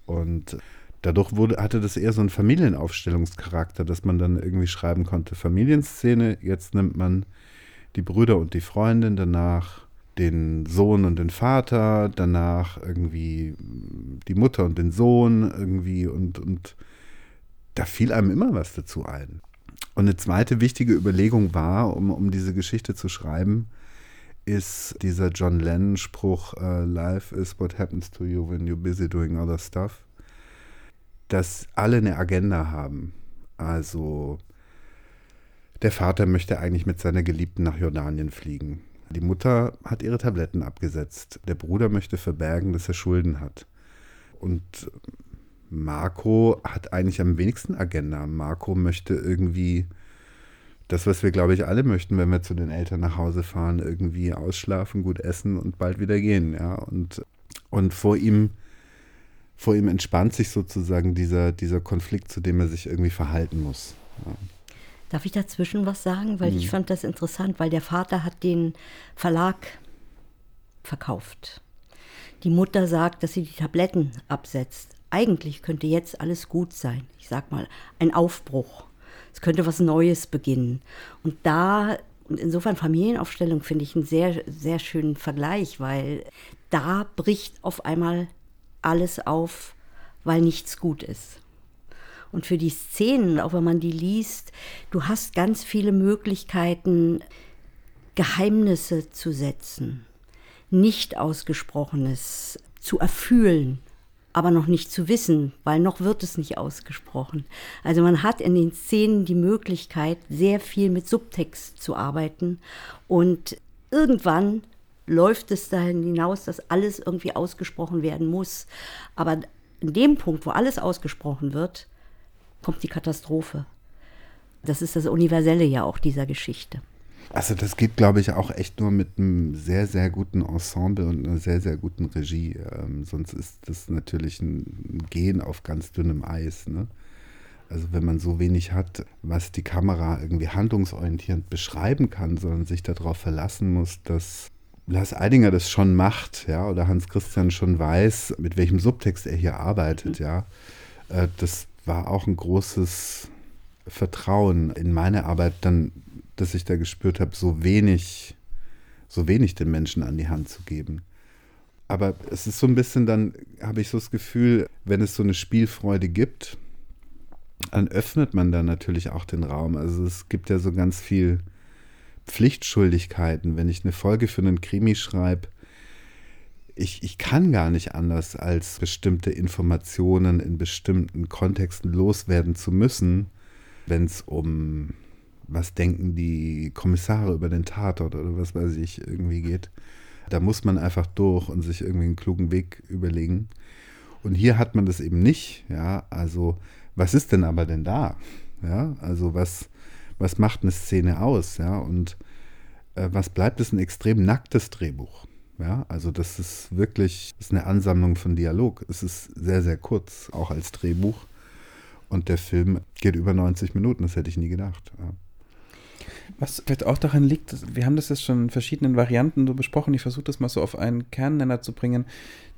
Und dadurch wurde, hatte das eher so einen Familienaufstellungscharakter, dass man dann irgendwie schreiben konnte, Familienszene, jetzt nimmt man die Brüder und die Freundin, danach den Sohn und den Vater, danach irgendwie die Mutter und den Sohn irgendwie und, und da fiel einem immer was dazu ein. Und eine zweite wichtige Überlegung war, um, um diese Geschichte zu schreiben, ist dieser John Lennon-Spruch, uh, Life is what happens to you when you're busy doing other stuff, dass alle eine Agenda haben. Also der Vater möchte eigentlich mit seiner Geliebten nach Jordanien fliegen. Die Mutter hat ihre Tabletten abgesetzt. Der Bruder möchte verbergen, dass er Schulden hat. Und Marco hat eigentlich am wenigsten Agenda. Marco möchte irgendwie das, was wir, glaube ich, alle möchten, wenn wir zu den Eltern nach Hause fahren, irgendwie ausschlafen, gut essen und bald wieder gehen, ja. Und, und vor ihm, vor ihm entspannt sich sozusagen dieser, dieser Konflikt, zu dem er sich irgendwie verhalten muss. Ja.
Darf ich dazwischen was sagen? Weil mhm. ich fand das interessant, weil der Vater hat den Verlag verkauft. Die Mutter sagt, dass sie die Tabletten absetzt. Eigentlich könnte jetzt alles gut sein. Ich sag mal, ein Aufbruch es könnte was Neues beginnen. Und da, insofern Familienaufstellung finde ich einen sehr, sehr schönen Vergleich, weil da bricht auf einmal alles auf, weil nichts gut ist. Und für die Szenen, auch wenn man die liest, du hast ganz viele Möglichkeiten, Geheimnisse zu setzen, nicht ausgesprochenes zu erfühlen aber noch nicht zu wissen, weil noch wird es nicht ausgesprochen. Also man hat in den Szenen die Möglichkeit, sehr viel mit Subtext zu arbeiten und irgendwann läuft es dahin hinaus, dass alles irgendwie ausgesprochen werden muss. Aber in dem Punkt, wo alles ausgesprochen wird, kommt die Katastrophe. Das ist das Universelle ja auch dieser Geschichte.
Also das geht, glaube ich, auch echt nur mit einem sehr, sehr guten Ensemble und einer sehr, sehr guten Regie. Ähm, sonst ist das natürlich ein Gehen auf ganz dünnem Eis. Ne? Also wenn man so wenig hat, was die Kamera irgendwie handlungsorientierend beschreiben kann, sondern sich darauf verlassen muss, dass Lars Eidinger das schon macht, ja, oder Hans Christian schon weiß, mit welchem Subtext er hier arbeitet, mhm. ja. Äh, das war auch ein großes Vertrauen in meine Arbeit dann dass ich da gespürt habe, so wenig, so wenig den Menschen an die Hand zu geben. Aber es ist so ein bisschen dann, habe ich so das Gefühl, wenn es so eine Spielfreude gibt, dann öffnet man da natürlich auch den Raum. Also es gibt ja so ganz viel Pflichtschuldigkeiten. Wenn ich eine Folge für einen Krimi schreibe, ich, ich kann gar nicht anders, als bestimmte Informationen in bestimmten Kontexten loswerden zu müssen, wenn es um was denken die Kommissare über den Tatort oder was weiß ich irgendwie geht. Da muss man einfach durch und sich irgendwie einen klugen Weg überlegen. Und hier hat man das eben nicht, ja. Also, was ist denn aber denn da? Ja, also was, was macht eine Szene aus, ja? Und äh, was bleibt, ist ein extrem nacktes Drehbuch. Ja, also das ist wirklich das ist eine Ansammlung von Dialog. Es ist sehr, sehr kurz, auch als Drehbuch. Und der Film geht über 90 Minuten, das hätte ich nie gedacht. Ja.
Was vielleicht auch daran liegt, wir haben das jetzt schon in verschiedenen Varianten so besprochen, ich versuche das mal so auf einen Kernnenner zu bringen,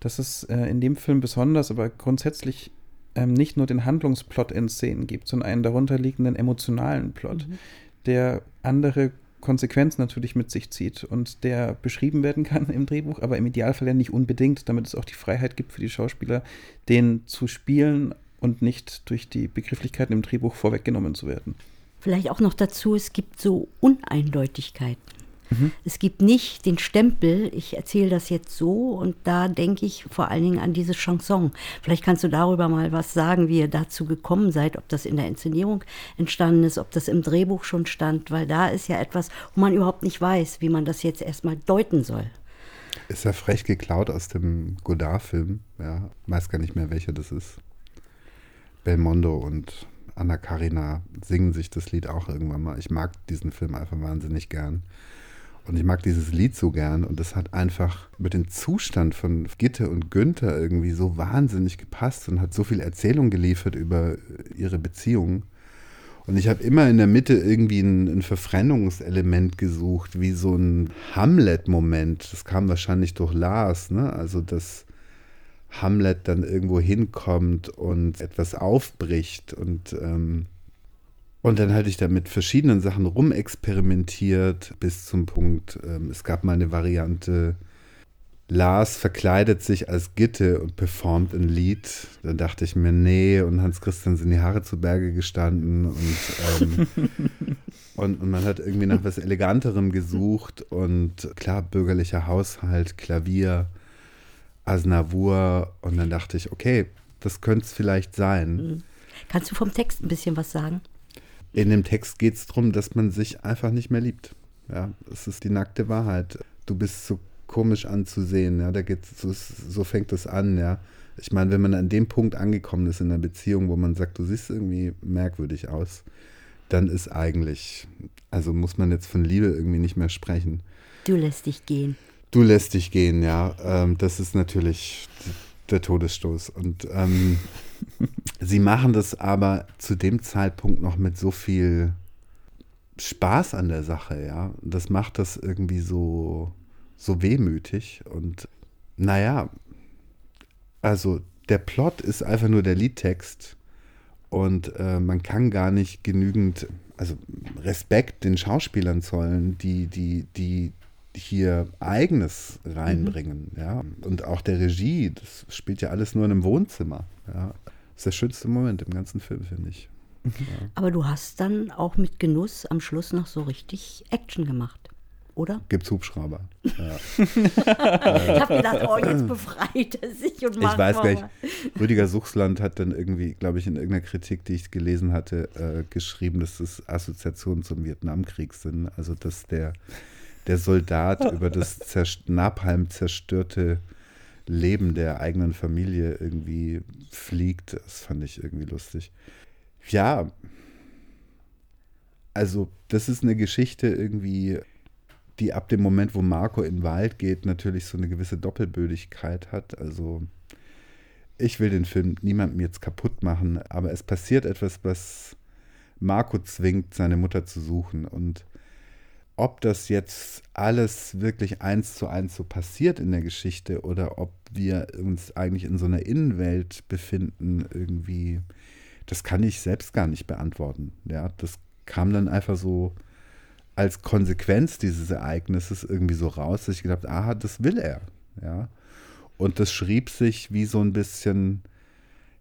dass es äh, in dem Film besonders, aber grundsätzlich ähm, nicht nur den Handlungsplot in Szenen gibt, sondern einen darunterliegenden emotionalen Plot, mhm. der andere Konsequenzen natürlich mit sich zieht und der beschrieben werden kann im Drehbuch, aber im Idealfall ja nicht unbedingt, damit es auch die Freiheit gibt für die Schauspieler, den zu spielen und nicht durch die Begrifflichkeiten im Drehbuch vorweggenommen zu werden.
Vielleicht auch noch dazu, es gibt so Uneindeutigkeiten. Mhm. Es gibt nicht den Stempel, ich erzähle das jetzt so und da denke ich vor allen Dingen an diese Chanson. Vielleicht kannst du darüber mal was sagen, wie ihr dazu gekommen seid, ob das in der Inszenierung entstanden ist, ob das im Drehbuch schon stand, weil da ist ja etwas, wo man überhaupt nicht weiß, wie man das jetzt erstmal deuten soll.
Ist ja frech geklaut aus dem Godard-Film, ja, weiß gar nicht mehr, welcher das ist. Belmondo und Anna Karina singen sich das Lied auch irgendwann mal. Ich mag diesen Film einfach wahnsinnig gern. Und ich mag dieses Lied so gern. Und das hat einfach mit dem Zustand von Gitte und Günther irgendwie so wahnsinnig gepasst und hat so viel Erzählung geliefert über ihre Beziehung. Und ich habe immer in der Mitte irgendwie ein, ein Verfremdungselement gesucht, wie so ein Hamlet-Moment. Das kam wahrscheinlich durch Lars, ne? Also das Hamlet dann irgendwo hinkommt und etwas aufbricht und ähm, und dann hatte ich da mit verschiedenen Sachen rumexperimentiert bis zum Punkt, ähm, es gab mal eine Variante, Lars verkleidet sich als Gitte und performt ein Lied. Dann dachte ich mir, nee, und Hans Christian sind die Haare zu Berge gestanden und, ähm, und, und, man hat irgendwie nach was Eleganterem gesucht und klar, bürgerlicher Haushalt, Klavier, Asnavour und dann dachte ich, okay, das könnte es vielleicht sein. Mhm.
Kannst du vom Text ein bisschen was sagen?
In dem Text geht es darum, dass man sich einfach nicht mehr liebt. Ja, es ist die nackte Wahrheit. Du bist so komisch anzusehen, ja, da geht's, so, so fängt es an, ja. Ich meine, wenn man an dem Punkt angekommen ist in einer Beziehung, wo man sagt, du siehst irgendwie merkwürdig aus, dann ist eigentlich, also muss man jetzt von Liebe irgendwie nicht mehr sprechen.
Du lässt dich gehen.
Du lässt dich gehen, ja. Ähm, das ist natürlich der Todesstoß. Und ähm, sie machen das aber zu dem Zeitpunkt noch mit so viel Spaß an der Sache, ja. Das macht das irgendwie so, so wehmütig. Und naja, also der Plot ist einfach nur der Liedtext. Und äh, man kann gar nicht genügend, also Respekt den Schauspielern zollen, die, die, die hier eigenes reinbringen, mhm. ja. Und auch der Regie, das spielt ja alles nur in einem Wohnzimmer, ja. Das ist der schönste Moment im ganzen Film, finde ich.
Ja. Aber du hast dann auch mit Genuss am Schluss noch so richtig Action gemacht, oder?
Gibt's Hubschrauber. Ja.
ich habe gedacht, oh, jetzt befreit er sich und macht
Ich weiß gar nicht. Rüdiger Suchsland hat dann irgendwie, glaube ich, in irgendeiner Kritik, die ich gelesen hatte, äh, geschrieben, dass das Assoziationen zum Vietnamkrieg sind. Also, dass der der Soldat über das zerst Napalm zerstörte Leben der eigenen Familie irgendwie fliegt. Das fand ich irgendwie lustig. Ja, also das ist eine Geschichte irgendwie, die ab dem Moment, wo Marco in den Wald geht, natürlich so eine gewisse Doppelbödigkeit hat. Also ich will den Film niemandem jetzt kaputt machen, aber es passiert etwas, was Marco zwingt, seine Mutter zu suchen. Und ob das jetzt alles wirklich eins zu eins so passiert in der Geschichte oder ob wir uns eigentlich in so einer Innenwelt befinden, irgendwie, das kann ich selbst gar nicht beantworten. Ja, das kam dann einfach so als Konsequenz dieses Ereignisses irgendwie so raus, dass ich gedacht, aha, das will er. Ja. Und das schrieb sich wie so ein bisschen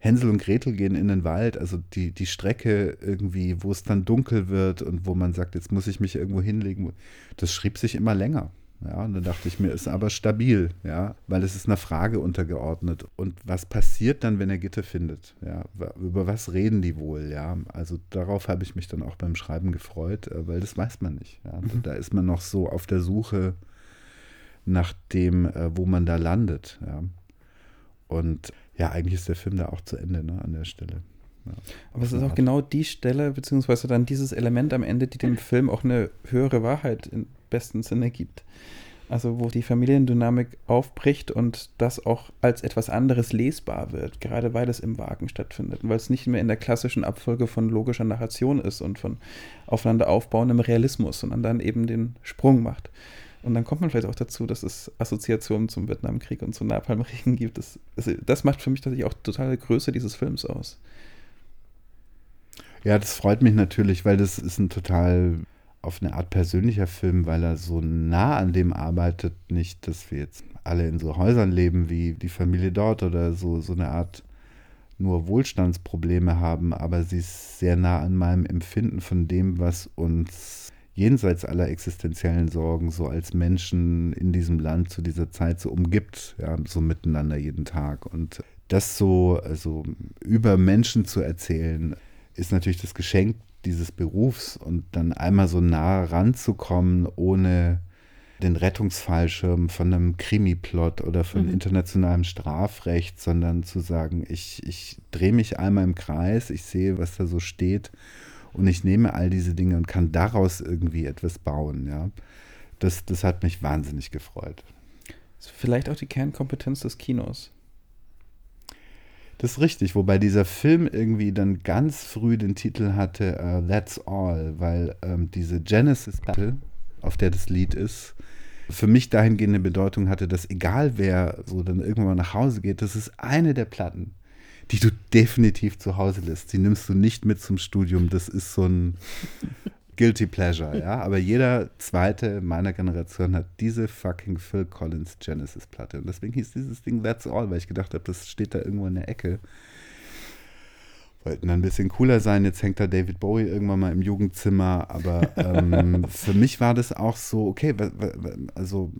Hänsel und Gretel gehen in den Wald, also die, die Strecke irgendwie, wo es dann dunkel wird und wo man sagt, jetzt muss ich mich irgendwo hinlegen, das schrieb sich immer länger. Ja, und dann dachte ich mir, ist aber stabil, ja, weil es ist einer Frage untergeordnet. Und was passiert dann, wenn er Gitter findet? Ja, über was reden die wohl? Ja, also darauf habe ich mich dann auch beim Schreiben gefreut, äh, weil das weiß man nicht. Ja. Mhm. Da ist man noch so auf der Suche nach dem, äh, wo man da landet. Ja. Und ja, eigentlich ist der Film da auch zu Ende ne, an der Stelle. Ja,
Aber es ist auch genau die Stelle, beziehungsweise dann dieses Element am Ende, die dem Film auch eine höhere Wahrheit im besten Sinne gibt. Also wo die Familiendynamik aufbricht und das auch als etwas anderes lesbar wird, gerade weil es im Wagen stattfindet und weil es nicht mehr in der klassischen Abfolge von logischer Narration ist und von aufeinander aufbauendem Realismus, sondern dann eben den Sprung macht. Und dann kommt man vielleicht auch dazu, dass es Assoziationen zum Vietnamkrieg und zum Napalmregen gibt. Das, das, das macht für mich tatsächlich auch totale Größe dieses Films aus.
Ja, das freut mich natürlich, weil das ist ein total auf eine Art persönlicher Film, weil er so nah an dem arbeitet, nicht, dass wir jetzt alle in so Häusern leben wie die Familie dort oder so, so eine Art nur Wohlstandsprobleme haben, aber sie ist sehr nah an meinem Empfinden von dem, was uns jenseits aller existenziellen Sorgen so als Menschen in diesem Land zu dieser Zeit so umgibt, ja, so miteinander jeden Tag. Und das so, also über Menschen zu erzählen, ist natürlich das Geschenk dieses Berufs und dann einmal so nah ranzukommen, ohne den Rettungsfallschirm von einem Krimiplot oder von mhm. internationalem Strafrecht, sondern zu sagen, ich, ich drehe mich einmal im Kreis, ich sehe, was da so steht und ich nehme all diese Dinge und kann daraus irgendwie etwas bauen. Ja? Das, das hat mich wahnsinnig gefreut.
Vielleicht auch die Kernkompetenz des Kinos.
Das ist richtig, wobei dieser Film irgendwie dann ganz früh den Titel hatte uh, That's All, weil ähm, diese Genesis-Platte, auf der das Lied ist, für mich dahingehende Bedeutung hatte, dass egal wer so dann irgendwann mal nach Hause geht, das ist eine der Platten, die du definitiv zu Hause lässt. Die nimmst du nicht mit zum Studium. Das ist so ein Guilty Pleasure, ja. Aber jeder zweite meiner Generation hat diese fucking Phil Collins Genesis-Platte. Und deswegen hieß dieses Ding That's All, weil ich gedacht habe, das steht da irgendwo in der Ecke. Wollten dann ein bisschen cooler sein. Jetzt hängt da David Bowie irgendwann mal im Jugendzimmer. Aber ähm, für mich war das auch so, okay, also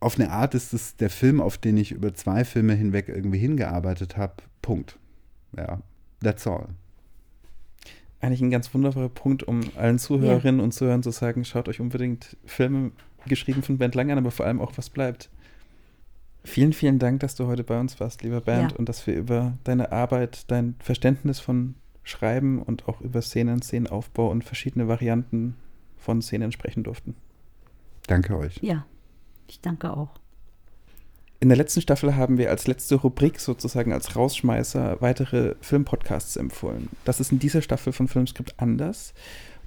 auf eine Art ist es der Film, auf den ich über zwei Filme hinweg irgendwie hingearbeitet habe. Punkt. Ja, that's all.
Eigentlich ein ganz wunderbarer Punkt, um allen Zuhörerinnen ja. und Zuhörern zu sagen, schaut euch unbedingt Filme geschrieben von Bernd Lang an, aber vor allem auch, was bleibt. Vielen, vielen Dank, dass du heute bei uns warst, lieber Bernd, ja. und dass wir über deine Arbeit, dein Verständnis von schreiben und auch über Szenen, Szenenaufbau und verschiedene Varianten von Szenen sprechen durften.
Danke euch.
Ja, ich danke auch.
In der letzten Staffel haben wir als letzte Rubrik sozusagen als Rausschmeißer weitere Filmpodcasts empfohlen. Das ist in dieser Staffel von Filmskript anders.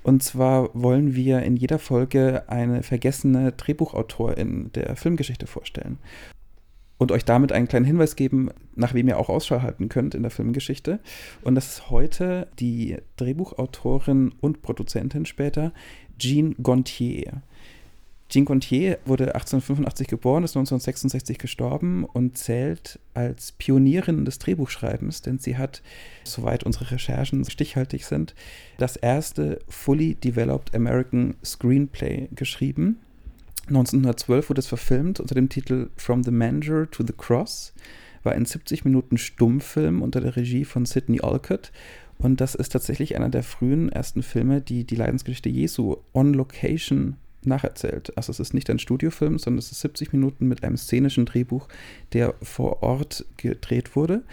Und zwar wollen wir in jeder Folge eine vergessene Drehbuchautorin der Filmgeschichte vorstellen. Und euch damit einen kleinen Hinweis geben, nach wem ihr auch Ausschau halten könnt in der Filmgeschichte. Und das ist heute die Drehbuchautorin und Produzentin später, Jean Gontier. Jean Gontier wurde 1885 geboren, ist 1966 gestorben und zählt als Pionierin des Drehbuchschreibens, denn sie hat, soweit unsere Recherchen stichhaltig sind, das erste fully developed American Screenplay geschrieben. 1912 wurde es verfilmt unter dem Titel From the Manger to the Cross, war ein 70 Minuten Stummfilm unter der Regie von Sidney Olcott und das ist tatsächlich einer der frühen ersten Filme, die die Leidensgeschichte Jesu on Location nacherzählt. Also es ist nicht ein Studiofilm, sondern es ist 70 Minuten mit einem szenischen Drehbuch, der vor Ort gedreht wurde.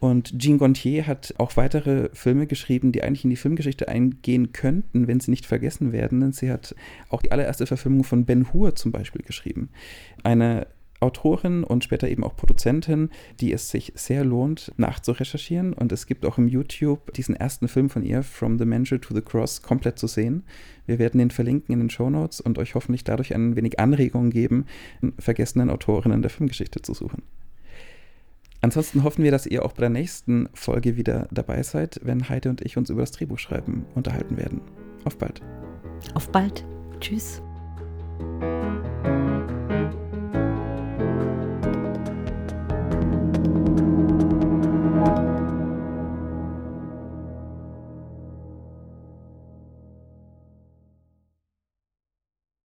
Und Jean Gontier hat auch weitere Filme geschrieben, die eigentlich in die Filmgeschichte eingehen könnten, wenn sie nicht vergessen werden. Denn sie hat auch die allererste Verfilmung von Ben Hur zum Beispiel geschrieben. Eine Autorin und später eben auch Produzentin, die es sich sehr lohnt, nachzurecherchieren. Und es gibt auch im YouTube diesen ersten Film von ihr, From the Manger to the Cross, komplett zu sehen. Wir werden den verlinken in den Show Notes und euch hoffentlich dadurch ein wenig Anregungen geben, vergessenen Autorinnen der Filmgeschichte zu suchen. Ansonsten hoffen wir, dass ihr auch bei der nächsten Folge wieder dabei seid, wenn Heide und ich uns über das Drehbuchschreiben unterhalten werden. Auf bald.
Auf bald. Tschüss.